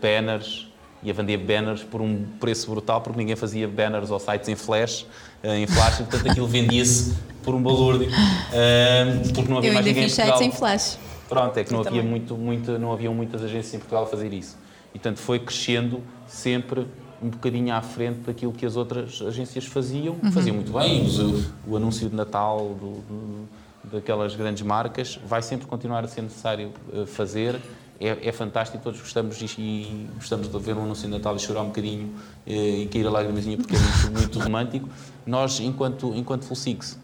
banners e a vender banners por um preço brutal, porque ninguém fazia banners ou sites em flash, em flash, e portanto aquilo vendia-se por um valor, porque não havia Eu mais ninguém fiz em Portugal. sites em flash. Pronto, é que não Eu havia, também. muito, muito, não haviam muitas agências em Portugal a fazer isso. E, portanto, foi crescendo sempre um bocadinho à frente daquilo que as outras agências faziam. Faziam muito bem. O, o anúncio de Natal do- do- daquelas grandes marcas vai sempre continuar a ser necessário eh, fazer. É, é fantástico, todos gostamos e, e gostamos de ver um anúncio de Natal e chorar um bocadinho eh, e cair a lágrimazinha porque é muito, muito romântico. Nós, enquanto, enquanto Full Six,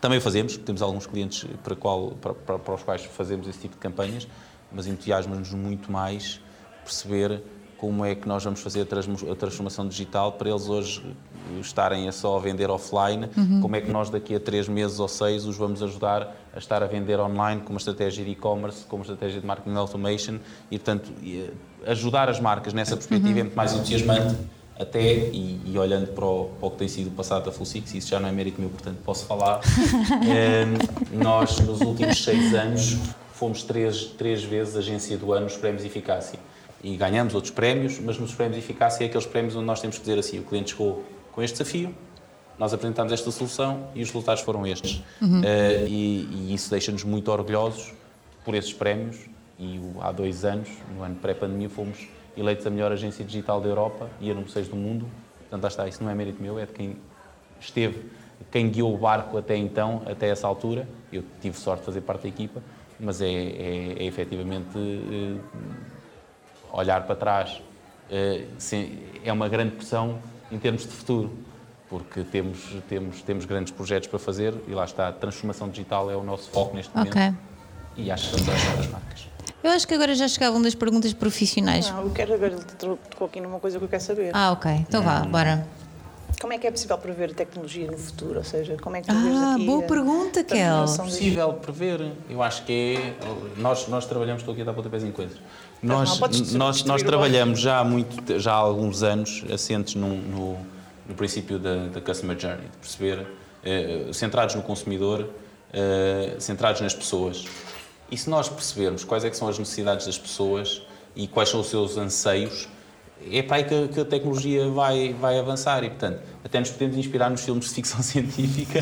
também fazemos, temos alguns clientes para, qual, para, para- para os quais fazemos esse tipo de campanhas, mas entusiasma-nos muito mais perceber como é que nós vamos fazer a transformação digital para eles hoje estarem a só vender offline, uhum. como é que nós daqui a três meses ou seis os vamos ajudar a estar a vender online com uma estratégia de e-commerce, com uma estratégia de marketing automation e, portanto, ajudar as marcas nessa perspectiva uhum. é muito mais entusiasmante até, e, e olhando para o, para o, que tem sido o passado da Full Six, isso já não é mérito meu, portanto posso falar, é, nós nos últimos seis anos fomos três, três vezes agência do ano nos prémios de eficácia e ganhamos outros prémios, mas nos prémios de eficácia é aqueles prémios onde nós temos que dizer assim, o cliente chegou com este desafio, nós apresentámos esta solução e os resultados foram estes. Uhum. Uh, e, e, isso deixa-nos muito orgulhosos por esses prémios e há dois anos, no ano pré-pandemia, fomos eleitos a melhor agência digital da Europa e a número 6 do mundo. Portanto, lá está, isso não é mérito meu, é de quem esteve, quem guiou o barco até então, até essa altura. Eu tive sorte de fazer parte da equipa, mas é, é, é efetivamente uh, olhar para trás. Uh, é uma grande pressão em termos de futuro, porque temos, temos, temos grandes projetos para fazer e lá está, a transformação digital é o nosso foco neste momento. Okay. E acho que estamos a ajudar as marcas. Eu acho que agora já chegavam das perguntas profissionais. Não, eu quero agora tocou aqui numa coisa que eu quero saber. Ah, ok. Então vá, bora. Como é que é possível prever tecnologia no futuro? Ou seja, como é que tu ah, aqui boa pergunta, Kel. É possível prever. Eu acho que é. Nós, nós trabalhamos, estou aqui a dar pontapés em coisas. Nós, nós, nós trabalhamos já há, muito, já há alguns anos assentes no, no, no princípio da, da Customer Journey, de perceber, eh, centrados no consumidor, eh, centrados nas pessoas. E se nós percebermos quais é que são as necessidades das pessoas e quais são os seus anseios, é para aí que, que, a tecnologia vai, vai avançar e, portanto, até nos podemos inspirar nos filmes de ficção científica,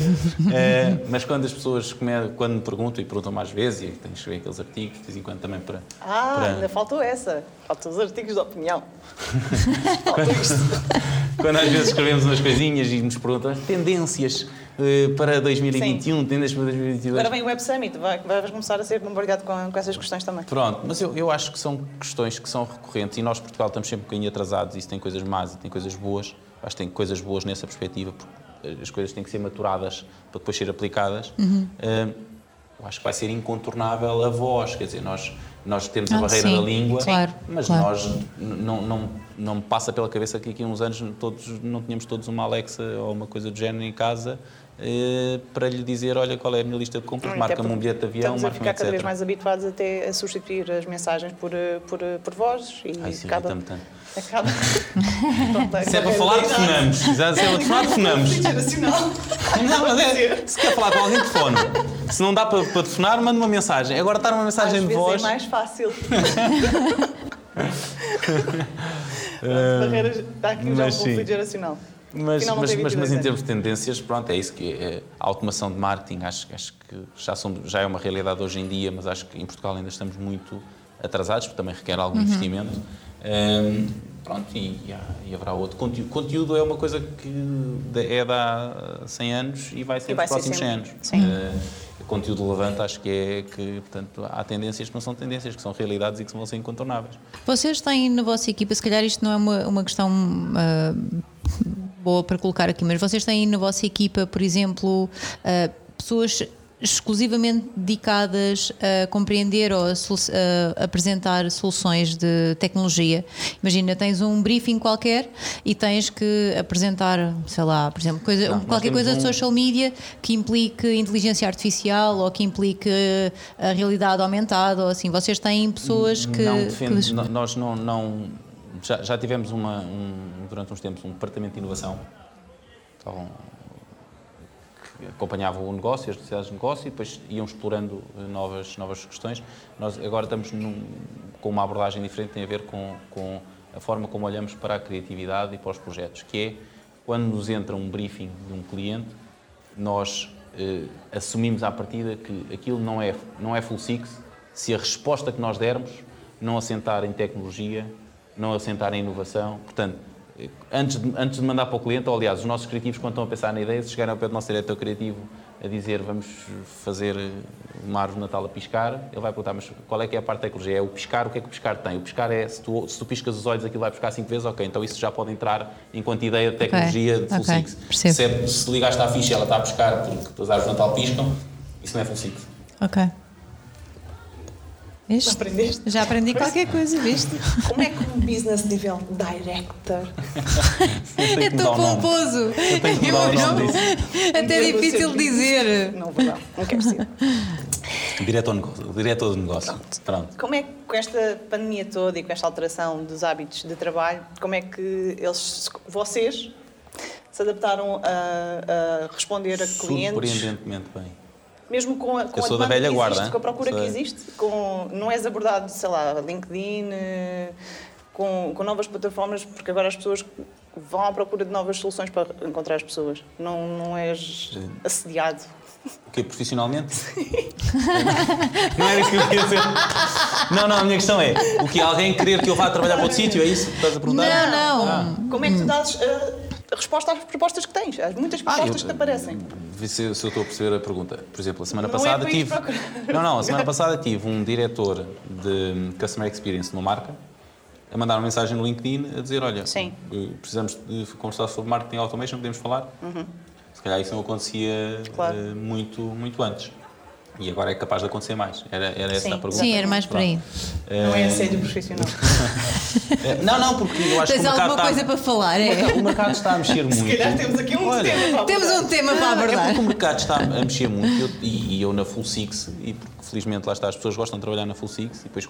é, mas quando as pessoas come, quando me perguntam, e perguntam mais vezes, e tens que ver aqueles artigos, de vez em quando também para... Ah, para... ainda faltou essa. Faltam os artigos de opinião. quando, quando às vezes escrevemos umas coisinhas e nos perguntam tendências uh, para 2021, Sim. tendências para 2022... Agora vem o Web Summit, vai, vai começar a ser bombardeado com, com essas questões também. Pronto, mas eu, eu acho que são questões que são recorrentes e nós, Portugal, estamos sempre um bocadinho atrasados, isso tem coisas más e tem coisas boas, acho que tem coisas boas nessa perspectiva, porque as coisas têm que ser maturadas para depois ser aplicadas. Uhum. Uh, eu acho que vai ser incontornável a voz, quer dizer, nós, nós temos ah, a barreira sim, da língua, claro, mas claro. nós não, não, não me passa pela cabeça que aqui uns anos todos, não tínhamos todos uma Alexa ou uma coisa do género em casa eh, para lhe dizer, olha, qual é a minha lista de compras, marca-me um bilhete de avião, Estamos a ficar cada vez mais habituados até a substituir as mensagens por, eh, por, eh, por vozes e Ai, sim, cada... tanto. Acaba... se é para falar, telefonamos. Se é para falar, telefonamos. Não, mas é, se quer falar com alguém, telefone. Se não dá para, para telefonar, manda uma mensagem. Agora estar uma mensagem Às de voz. é mais fácil. Barreiras, está aqui já um conflito geracional. Mas, mas, mas, mas, em termos de tendências, pronto, é isso que é, a automação de marketing, acho, acho que já, somos, já é uma realidade hoje em dia, mas acho que em Portugal ainda estamos muito atrasados, porque também requer algum uhum. investimento. Um, pronto, e, e, haverá outro. Conteúdo, conteúdo é uma coisa que é de há 100 anos e vai ser e vai nos próximos 100 anos. Sim. Uh, conteúdo relevante, acho que é que, portanto, há tendências que não são tendências, que são realidades e que vão ser incontornáveis. Vocês têm na vossa equipa, se calhar isto não é uma, uma questão uh, boa para colocar aqui, mas vocês têm na vossa equipa, por exemplo, uh, pessoas exclusivamente dedicadas a compreender ou a, a, apresentar soluções de tecnologia. Imagina, tens um briefing qualquer e tens que apresentar, sei lá, por exemplo, coisa, Não, qualquer coisa um... de social media que implique inteligência artificial ou que implique a realidade aumentada ou assim. Vocês têm pessoas que. Não, defendo, que... nós não, não já, já tivemos uma, um, durante uns tempos um departamento de inovação então, que acompanhava o negócio, as necessidades de negócio e depois iam explorando novas, novas questões. Nós agora estamos num, com uma abordagem diferente, tem a ver com, com a forma como olhamos para a criatividade e para os projetos, que é quando nos entra um briefing de um cliente, nós eh, assumimos à partida que aquilo não é, não é full six se a resposta que nós dermos não assentar em tecnologia, não assentar em inovação. Portanto, antes de, antes de mandar para o cliente, ou aliás, os nossos criativos, quando estão a pensar na ideia, se chegarem ao pé do nosso diretor criativo a dizer vamos fazer uma árvore de Natal a piscar, ele vai perguntar, mas qual é que é a parte da tecnologia? É o piscar, o que é que o piscar tem? O piscar é, se tu, se tu piscas os olhos, aquilo vai piscar cinco vezes, ok, então isso já pode entrar enquanto ideia de tecnologia okay. de Full okay. Six. Se, é, se ligaste à ficha e ela está a piscar porque as árvores de Natal piscam, isso não é Full Six. Ok. Viste? Aprendeste? Já aprendi qualquer coisa, viste? Como é que um business development director É tão pomposo. Eu. Até é difícil dizer. Não, vou não, não quero ser. Diretor, de negócio, diretor de negócio. Pronto. Como é que com esta pandemia toda e com esta alteração dos hábitos de trabalho, como é que eles, vocês, se adaptaram a, a responder a clientes? Surpreendentemente bem. Mesmo com a, com Eu a sou da velha que guarda, existe, com a procura Sou- que existe, com, não és abordado, sei lá, LinkedIn, eh, com, com novas plataformas, porque agora as pessoas vão à procura de novas soluções para encontrar as pessoas. Não, não és assediado. O quê? Profissionalmente? não era isso que eu queria dizer. Não, não, a minha questão é: o que alguém querer que eu vá trabalhar para outro sítio? É isso que estás a perguntar? Não, não. Como é que tu dás eh, a resposta às propostas que tens? Às muitas Ah, propostas eu- que te aparecem. Se, se eu estou a perceber a pergunta. Por exemplo, a semana Não é passada ir tive. procurar. Não, não, a semana passada tive um diretor de Customer Experience numa marca a mandar uma mensagem no LinkedIn a dizer: Olha, Sim. eh, precisamos de conversar sobre marketing automation, podemos falar? Se calhar isso não acontecia Uhum. Claro. eh, muito, muito antes. E agora é capaz de acontecer mais. Era, era essa Sim. a pergunta. Sim, era mais por aí. Não é Eh, assédio profissional. eh, Não, não, porque eu acho Tens que o mercado, alguma está, coisa para falar? É. o mercado está a mexer muito. Se calhar temos aqui um Olha, tema para Temos um tema para É abordar. porque o mercado está a mexer muito e eu, e- e eu na Full Six, e porque felizmente lá está, as pessoas gostam de trabalhar na Full Six e depois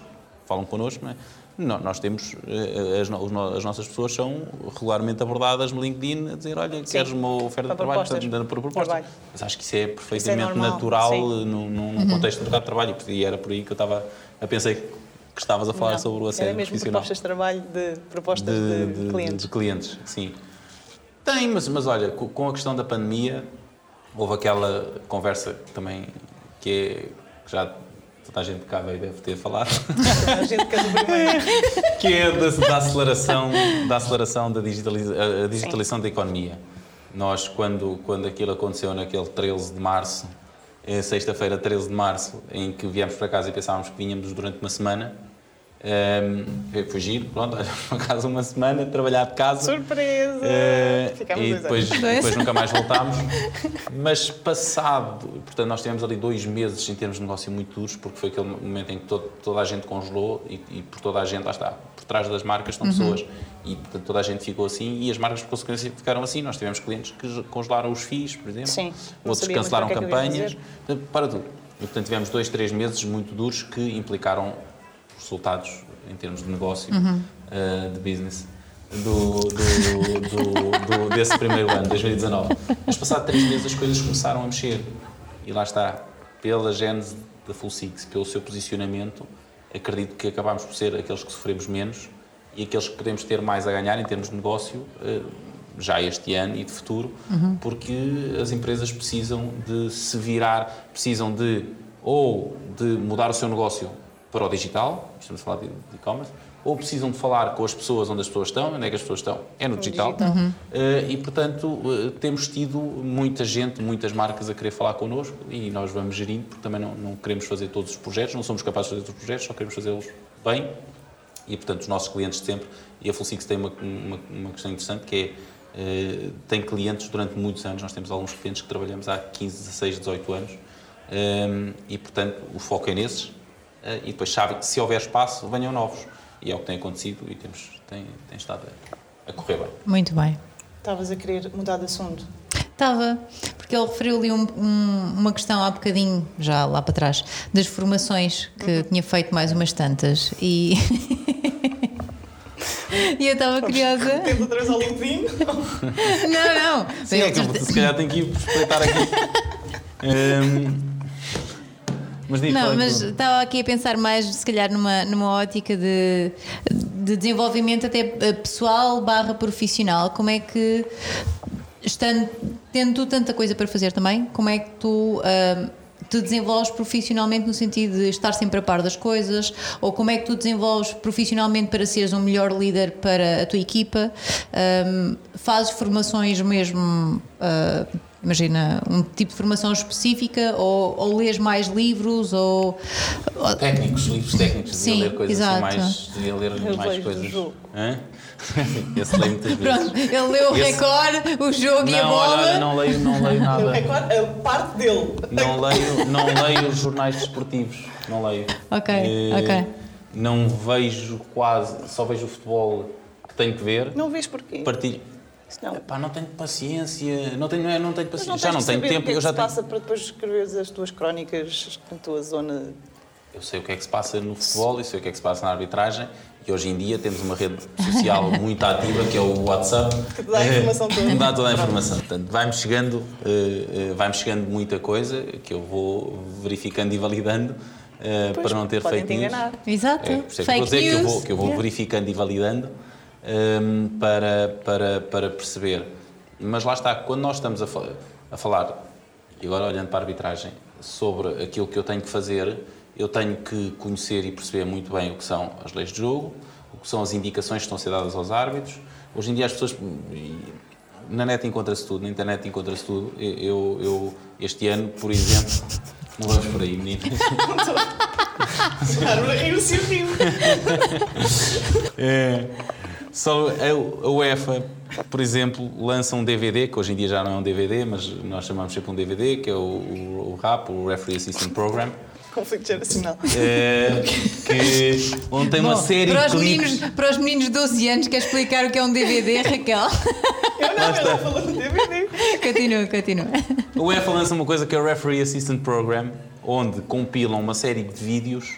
falam connosco, não é? Nó- Nós temos, eh, as, no- os no- as nossas pessoas são regularmente abordadas no LinkedIn a dizer, olha, queres uma oferta de trabalho, portanto, por proposta. Trabalho. Mas acho que isso é perfeitamente normal, natural sim. eh, num, num contexto do mercado de trabalho e era por aí que eu estava, a pensei que estavas a falar Não, sobre o assédio profissional propostas de trabalho, de propostas de, clientes. de clientes, sim. Tem, mas, mas olha, co- com a questão da pandemia, houve aquela conversa que também que é que já toda a gente cá veio deve ter falado, A gente que é do primeiro. que é da, da aceleração, da aceleração da digitaliza, digitalização da economia. Nós, quando, quando aquilo aconteceu naquele 13 de março, eh, sexta-feira, 13 de março, em que viemos para casa e pensávamos que vinhamos durante uma semana, um, fugir, pronto, olha, para casa uma semana, trabalhar de casa. Surpresa! Ficámos e depois, depois nunca mais voltámos. Mas passado, portanto, nós tivemos ali dois meses em termos de negócio muito duros, porque foi aquele momento em que todo- toda a gente congelou e, e por toda a gente, lá está, por trás das marcas estão pessoas e portanto, toda a gente ficou assim e as marcas, por consequência, ficaram assim. Nós tivemos clientes que congelaram os FIIs, por exemplo, Sim, outros cancelaram é de campanhas, para tudo. E, portanto, tivemos dois, três meses muito duros que implicaram resultados em termos de negócio, eh, de business, do, do- do- desse primeiro ano, 2019. Mas passado três meses as coisas começaram a mexer. E lá está, pela gênese da Full Six, pelo seu posicionamento, acredito que acabámos por ser aqueles que sofremos menos e aqueles que podemos ter mais a ganhar em termos de negócio eh, já este ano e de futuro, porque as empresas precisam de se virar, precisam de ou de mudar o seu negócio para o digital, estamos a falar de e-commerce, ou precisam de falar com as pessoas onde as pessoas estão, onde é que as pessoas estão? É no digital. digital. Eh, e, portanto, eh, temos tido muita gente, muitas marcas a querer falar connosco e nós vamos gerindo, porque também não, não queremos fazer todos os projetos, não somos capazes de fazer todos os projetos, só queremos fazê-los bem e, portanto, os nossos clientes sempre. E a Fullsix tem uma, uma, uma questão interessante que é, eh, tem clientes durante muitos anos, nós temos alguns clientes que trabalhamos há 15, 16, 18 anos e, portanto, o foco é nesses e depois sabe que se houver espaço, venham novos. E é o que tem acontecido e temos, tem, tem estado a, a correr bem. Muito bem. Estavas a querer mudar de assunto. Estava, porque ele referiu ali um- um- uma questão há bocadinho, já lá para trás, das formações, que tinha feito mais umas tantas. E. e eu estava curiosa. Outra vez ao LinkedIn. Não, não. Sim, é que eu, se calhar tenho que ir espreitar aqui. Ehm, mas diz, Não, mas estava aqui a pensar mais, se calhar, numa, numa ótica de, de desenvolvimento até eh, pessoal barra profissional. Como é que, estando, tendo tu tanta coisa para fazer também, como é que tu ah, te desenvolves profissionalmente no sentido de estar sempre a par das coisas? Ou como é que tu desenvolves profissionalmente para seres um melhor líder para a tua equipa? Ahm, fazes formações mesmo ah, Imagina, um tipo de formação específica ou, ou lês mais livros ou... Técnicos, livros técnicos, Sim, devia ler coisas exato. assim mais. Devia ler Eu mais coisas. Hã? Esse leio muitas vezes. Pronto, ele leu o Esse- recorde, o jogo e a Não, bola. olha, olha, não leio, não leio nada. É claro, a parte dele. Não leio, não leio os jornais desportivos. Não leio. Ok, Eh, ok. Não vejo quase, só vejo o futebol que tenho que ver. Não vês porquê? Partilho. Isso não. Epá, não tenho paciência, não tenho, não, é, tenho paciência, não já não tenho tempo, o que é eu que já se tenho. passa para depois escreveres as tuas crónicas na tua zona. Eu sei o que é que se passa no futebol e sei o que é que se passa na arbitragem e hoje em dia temos uma rede social muito ativa que é o WhatsApp. Que dá a informação toda. Dá toda a informação. Portanto, vai-me chegando, eh, eh, vai-me chegando muita coisa que eu vou verificando e validando eh, Pois, para não ter fake news. enganar. Exato. É, por isso é que Fake vou dizer que eu news. vou, que eu vou Yeah. verificando e validando hum, para, para, para perceber. Mas lá está, quando nós estamos a, fa- a falar, e agora olhando para a arbitragem, sobre aquilo que eu tenho que fazer, eu tenho que conhecer e perceber muito bem o que são as leis de jogo, o que são as indicações que estão a ser dadas aos árbitros. Hoje em dia as pessoas. Na net encontra-se tudo, na internet encontra-se tudo. Eu, eu, este ano, por exemplo. Não vamos por aí, meninas. Claro, rir o. É, só a, UEFA, por exemplo, lança um DVD, que hoje em dia já não é um DVD, mas nós chamamos sempre um DVD, que é o, o, o RAP, o Referee Assistant Program, Conflito geracional. é, que, onde tem uma Bom, série para de os, meninos, para os meninos de 12 anos, quer explicar o que é um DVD, Raquel? Eu não, ela falou do DVD. continua, continua. A UEFA lança uma coisa que é o Referee Assistant Program, onde compilam uma série de vídeos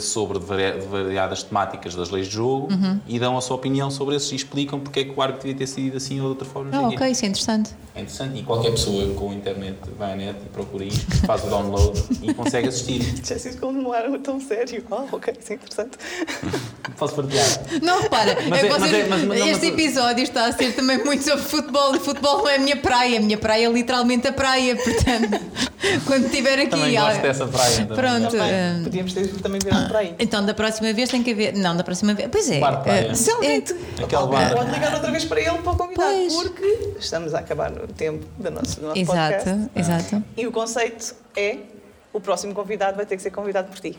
sobre vari- variadas temáticas das leis de jogo Uhum. e dão a sua opinião sobre esses e explicam porque é que o árbitro devia ter sido assim ou de outra forma. Ah, ok, isso é interessante. É interessante e qualquer pessoa com internet vai à net e procura isto, faz o download e consegue assistir. Já sei como não era tão sério. Ah, ok, isso é interessante. Posso partilhar? Não, repara, Mas é é- mas é- mas- mas não, este mas- episódio está a ser também muito sobre futebol e futebol não é a minha praia. A minha praia é literalmente a praia, portanto, quando estiver aqui. Também ah, gosto dessa praia. também Pronto. Ah, Podíamos ter também virado para aí. Então, da próxima vez tem que haver. Não, da próxima vez. Pois é. Bar praia. eh, Se alguém é- te... Aquele bar. Pode ligar outra vez para ele para o convidar, Pois. porque estamos a acabar no tempo do nosso, do nosso Exato, podcast. exato. E o conceito é: o próximo convidado vai ter que ser convidado por ti.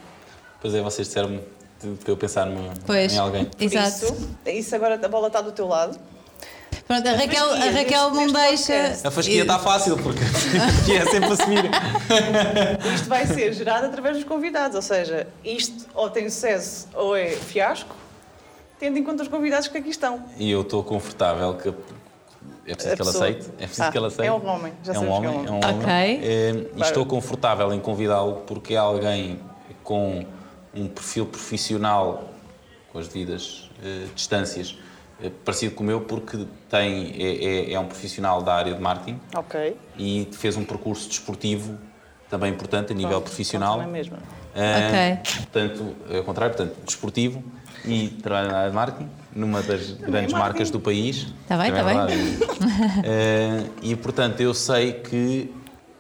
Pois é, vocês disseram-me de- para eu pensar numa- Pois. em alguém. Exato. isso, isso agora a bola está do teu lado. Pronto, a Raquel, a Raquel não deixa. podcast. A fasquia está fácil, porque é sempre assumir. Isto vai ser gerado através dos convidados, ou seja, isto ou tem sucesso ou é fiasco, tendo em conta os convidados que aqui estão. E eu estou confortável que. É preciso A que ela aceite. É preciso Ah, que ela aceite. é um homem, já é um é homem. um É um homem. É, e Claro. estou confortável em convidá-lo porque é alguém com um perfil profissional, com as devidas eh, distâncias, eh, parecido com o meu, porque tem, é, é- é um profissional da área de marketing Ok. e fez um percurso desportivo também importante a nível Pronto, profissional. é mesmo. Ah, Ok. Portanto, ao contrário, portanto, desportivo e trabalha na área de marketing, numa das grandes marketing. marcas do país. Tá bem, Também tá é verdade. Ah, e, portanto, eu sei que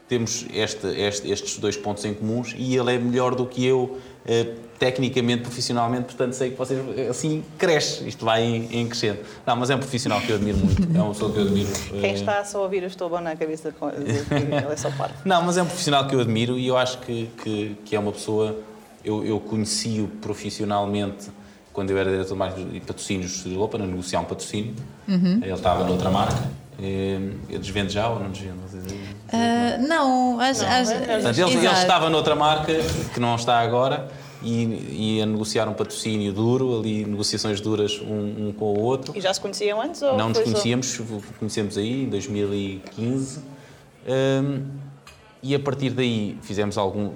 temos este- este- estes dois pontos em comuns e ele é melhor do que eu, ah, tecnicamente, profissionalmente, portanto, sei que vocês, assim, cresce, isto vai em, em crescendo. Não, mas é um profissional que eu admiro muito, é uma pessoa que eu admiro. Quem ah, está só a ouvir, eu estou bom na cabeça com ele é só parte. não, mas é um profissional que eu admiro e eu acho que, que, que é uma pessoa. Eu, eu conheci-o profissionalmente quando eu era diretor de marketing e patrocínios de Lopa, a negociar um patrocínio. Ele estava noutra marca. Eh, Eu desvendo já ou não desvendo? Ah, não, acho. Não, Portanto, ele, ele estava noutra marca que não está agora e, e a negociar um patrocínio duro, ali negociações duras um, um com o outro. E já se conheciam antes? Ou Não nos conhecíamos, conhecemos aí em 2015. Hum, e a partir daí fizemos algum,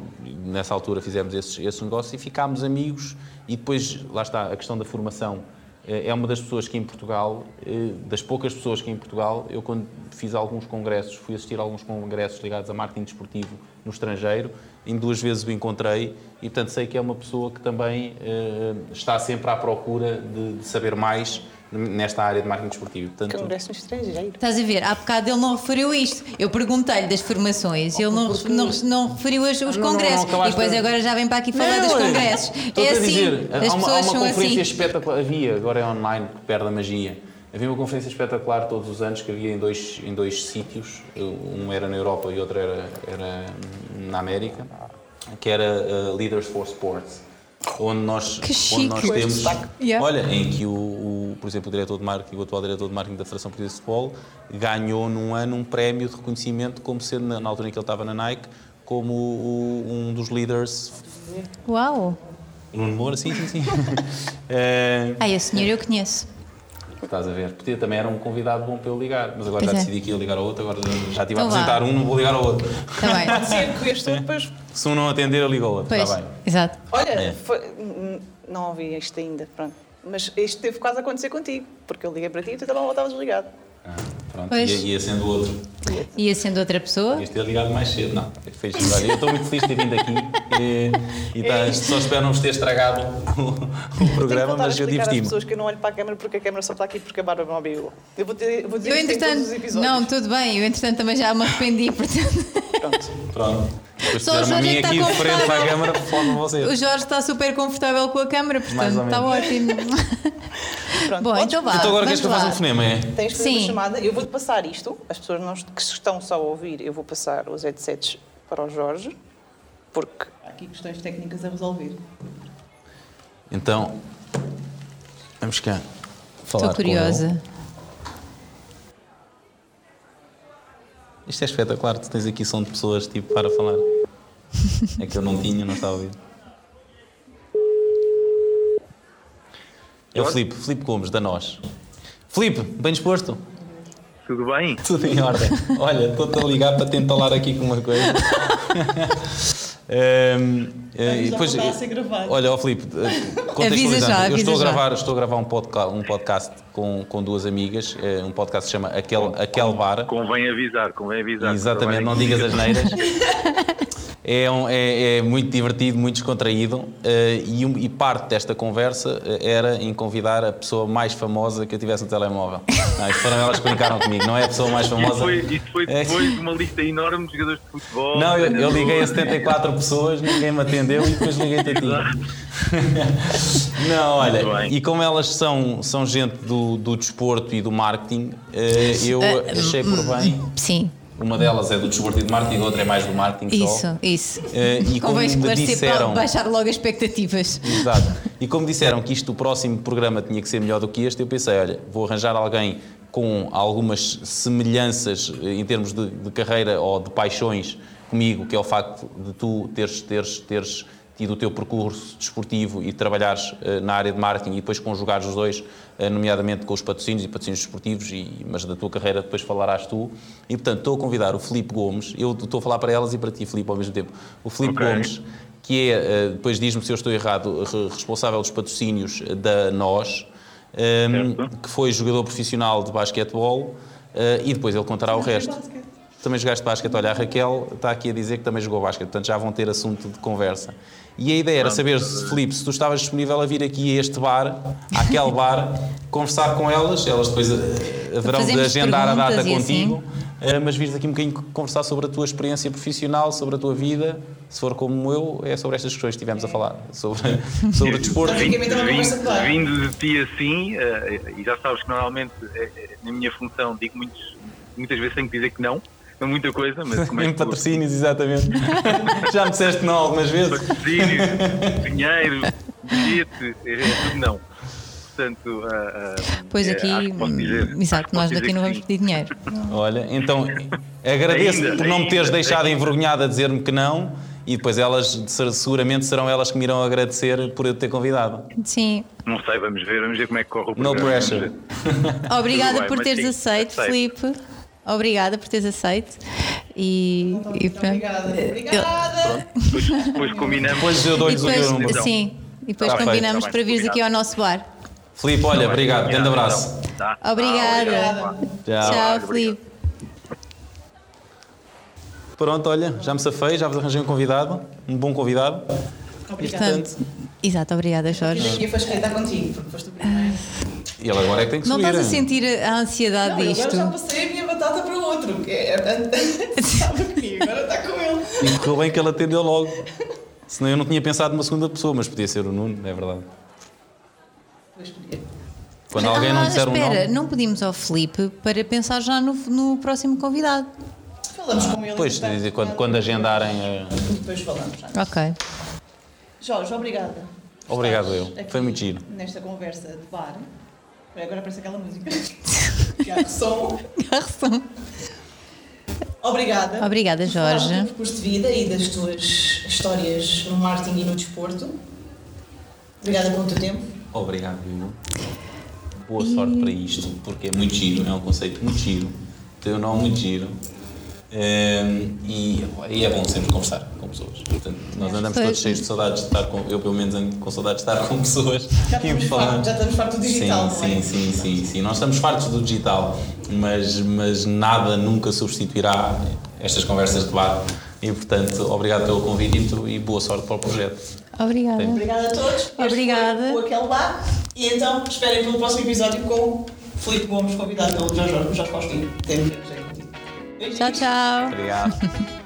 nessa altura fizemos esses, esses negócios e ficámos amigos. E depois, lá está, a questão da formação. Eh, É uma das pessoas que em Portugal, eh, das poucas pessoas que em Portugal, eu quando fiz alguns congressos, fui assistir a alguns congressos ligados a marketing desportivo no estrangeiro, em duas vezes o encontrei e, portanto, sei que é uma pessoa que também eh, está sempre à procura de, de saber mais nesta área de marketing desportivo. Portanto, Congresso no estrangeiro. Estás a ver? Há bocado ele não referiu isto. Eu perguntei-lhe das formações e ele não, não, não referiu os, os Não, não, não congressos. acabaste e depois de- agora já vem para aqui falar dos Não, congressos. É assim, dizer, as há uma, há pessoas uma são conferência assim. espetacular, havia, agora é online, que perde a magia, Havia uma conferência espetacular todos os anos que havia em dois, em dois sítios, um era na Europa e outro era, era na América, que era uh, Leaders for Sports, onde nós, Que onde nós temos, Yeah. olha, em que o, o, por exemplo, o diretor de marketing, o atual diretor de marketing da Federação Portuguesa de Futebol, ganhou num ano um prémio de reconhecimento como sendo, na, na altura em que ele estava na Nike, como o- um dos líderes. Uau! Nuno Moura, sim, sim, sim. Eh, Ah, esse senhor eu conheço. Estás a ver? Podia também era um convidado bom para eu ligar, mas agora Pois já é. decidi que ia ligar ao outro, agora já estive a Então vá. apresentar um, não vou ligar ao outro. Está bem. Pode ser que este depois. Se um não atender, eu ligo ao outro, Pois, está bem. exato. Olha, É. foi- não ouvi isto ainda, pronto. Mas isto teve quase a acontecer contigo, porque eu liguei para ti e tu também estavas desligado. Ah, pronto, Pois. ia, ia sendo outro. Ia sendo outra pessoa. Ias ter ligado mais cedo, não. Fez olha, eu estou muito feliz de ter vindo aqui e, e tá- É só espero não vos ter estragado o, o programa, mas eu diverti-me. pessoas que eu não olho para a câmara porque a câmara só está aqui porque a Bárbara não abriu. Eu vou, ter, vou dizer Eu, isto em todos os entretanto, episódios. não, tudo bem, eu, entretanto, também já me arrependi, portanto. Pronto. Pronto. Depois Só o Jorge é aqui está de frente confortável. câmara, vocês. O Jorge está super confortável com a câmara, portanto, está ótimo. Pronto. Bom, Podes- então vá. Então agora queres vamos que eu faça lá. um fonema, é? Tens de fazer uma Sim. chamada, eu vou-te passar isto, as pessoas não, que estão só a ouvir, eu vou passar os headsets para o Jorge, porque há aqui questões técnicas a resolver. Então, vamos cá falar Estou com ele. curiosa. Isto é espetacular, tu tens aqui som de pessoas tipo para falar. É que eu não tinha, não estava a ouvir. É o Filipe, Filipe Gomes, da Nós. Filipe, bem disposto? Tudo bem? Tudo em ordem. Olha, estou-te a ligar para te entalar aqui com uma coisa. Ehm, eh, e depois, voltar a ser gravado. olha, ó Filipe, eh, contextualizando, já, eu estou a já. gravar, estou a gravar um podcast, um podcast com, com duas amigas, eh, um podcast que se chama Aquel, Aquel Bar. Convém avisar, convém avisar. Exatamente, não digas as neiras. É, um- é- é muito divertido, muito descontraído eh, e, um- e parte desta conversa eh, era em convidar a pessoa mais famosa que eu tivesse no telemóvel. Não, foram elas que brincaram comigo, não é a pessoa mais Isso famosa. foi, isso foi É. depois de uma lista enorme de jogadores de futebol. Não, eu, eu liguei a treinadores. 74 pessoas, ninguém me atendeu e depois liguei-te a ti. Não, olha, e como elas são, são gente do, do desporto e do marketing, eh, eu achei por bem. Sim, Uma delas é do desporto do marketing, a outra é mais do marketing só. isso, isso. Eh, e como Convém esclarecer disseram. para baixar logo as expectativas. Exato. E como disseram que isto, o próximo programa tinha que ser melhor do que este, eu pensei, olha, vou arranjar alguém com algumas semelhanças eh, em termos de, de carreira ou de paixões comigo, que é o facto de tu teres, teres, teres tido o teu percurso desportivo e trabalhares eh, na área de marketing e depois conjugares os dois, eh, nomeadamente com os patrocínios e patrocínios desportivos, e, mas da tua carreira depois falarás tu. E portanto estou a convidar o Filipe Gomes, eu estou a falar para elas e para ti, Filipe, ao mesmo tempo. O Filipe Ok. Gomes, que é, eh, depois diz-me se eu estou errado, re- responsável dos patrocínios da NOS, eh, Certo. que foi jogador profissional de basquetebol, eh, e depois ele contará o resto. Também jogaste basquete, olha, a Raquel está aqui a dizer que também jogou basquete, portanto já vão ter assunto de conversa. E a ideia era saber, se, Filipe, se tu estavas disponível a vir aqui a este bar, àquele bar, conversar com elas, elas depois eh, haverão de agendar a data assim. contigo, eh, mas vires aqui um bocadinho conversar sobre a tua experiência profissional, sobre a tua vida, se for como eu, é sobre estas questões que estivemos a falar, sobre, sobre o desporto. Basicamente é Vindo, vindo de ti assim, eh, e já sabes que normalmente eh, eh, na minha função digo muitos, muitas vezes tenho que dizer que não, não muita coisa, mas como é patrocínios, exatamente. Já me disseste não algumas vezes. patrocínios, dinheiro, bilhete, é, é tudo não. Portanto, ah, ah, Pois é, aqui, posso dizer- hum, exato, nós daqui não vamos sim. pedir dinheiro. Olha, então agradeço Ainda, por não me teres ainda, deixado ainda. envergonhada a dizer-me que não e depois elas seguramente serão elas que me irão agradecer por eu te ter convidado. Sim. Não sei, vamos ver, vamos ver como é que corre o No programa. pressure. vamos ver. Obrigada por teres sim, aceito, aceito. Obrigada por teres aceito. E, e pronto. Obrigada. Obrigada. Depois, depois combinamos. Depois eu dou-lhes o teu número. Então. sim, e depois Tá combinamos Tá bem, para vires aqui ao nosso bar. Filipe, olha, obrigado, grande abraço. Tá? Obrigada. Ah, Tchau. Tchau. Filipe. Pronto, olha, já me safei, já vos arranjei um convidado, um bom convidado. Obrigada. Portanto, exato, obrigada, Jorge. Aqui a fasqueita contigo, porque foste o primeiro. E ele agora é que tem que Não subir. estás a hein? sentir a ansiedade Não, eu disto? agora já passei a minha batata para o outro, que é. Estava comigo, agora está com ele. E correu bem que ele atendeu logo. Senão eu não tinha pensado numa segunda pessoa, mas podia ser o Nuno, é verdade. Vou escolher. Quando alguém não Ah, disser espera, um nome. não pedimos ao Felipe para pensar já no, no próximo convidado. Falamos com ele. Depois, entretanto, dizer, quando, quando agendarem. eh, Depois falamos. já. Ok. Jorge, obrigada. Obrigado eu. Foi muito giro. Nesta conversa de bar. Agora aparece aquela música. Garçom. Garçom. Obrigada. Obrigada, por Jorge. do teu percurso de vida e das tuas histórias no marketing e no desporto. Obrigada pelo teu tempo. Obrigado, eu. Boa sorte para isto, porque é muito giro, é um conceito muito giro. Tem um nome muito giro. Ehm, e, e é bom sempre conversar com pessoas. Portanto, nós andamos Pois. todos cheios de saudades de estar com. Eu, pelo menos, ando com saudades de estar com pessoas. Já estamos, falar. fartos, já estamos fartos do digital, sim, não é? sim, sim, sim, sim. Nós estamos fartos do digital, mas, mas nada nunca substituirá estas conversas de bar. E, portanto, obrigado pelo convite e e boa sorte para o projeto. Obrigada. Sim. Obrigada a todos. Este Obrigada. foi O Aquele Bar. E então, esperem pelo próximo episódio com Filipe Gomes, convidado pelo Jorge, Jorge Faustino. Tchau, tchau. Obrigado.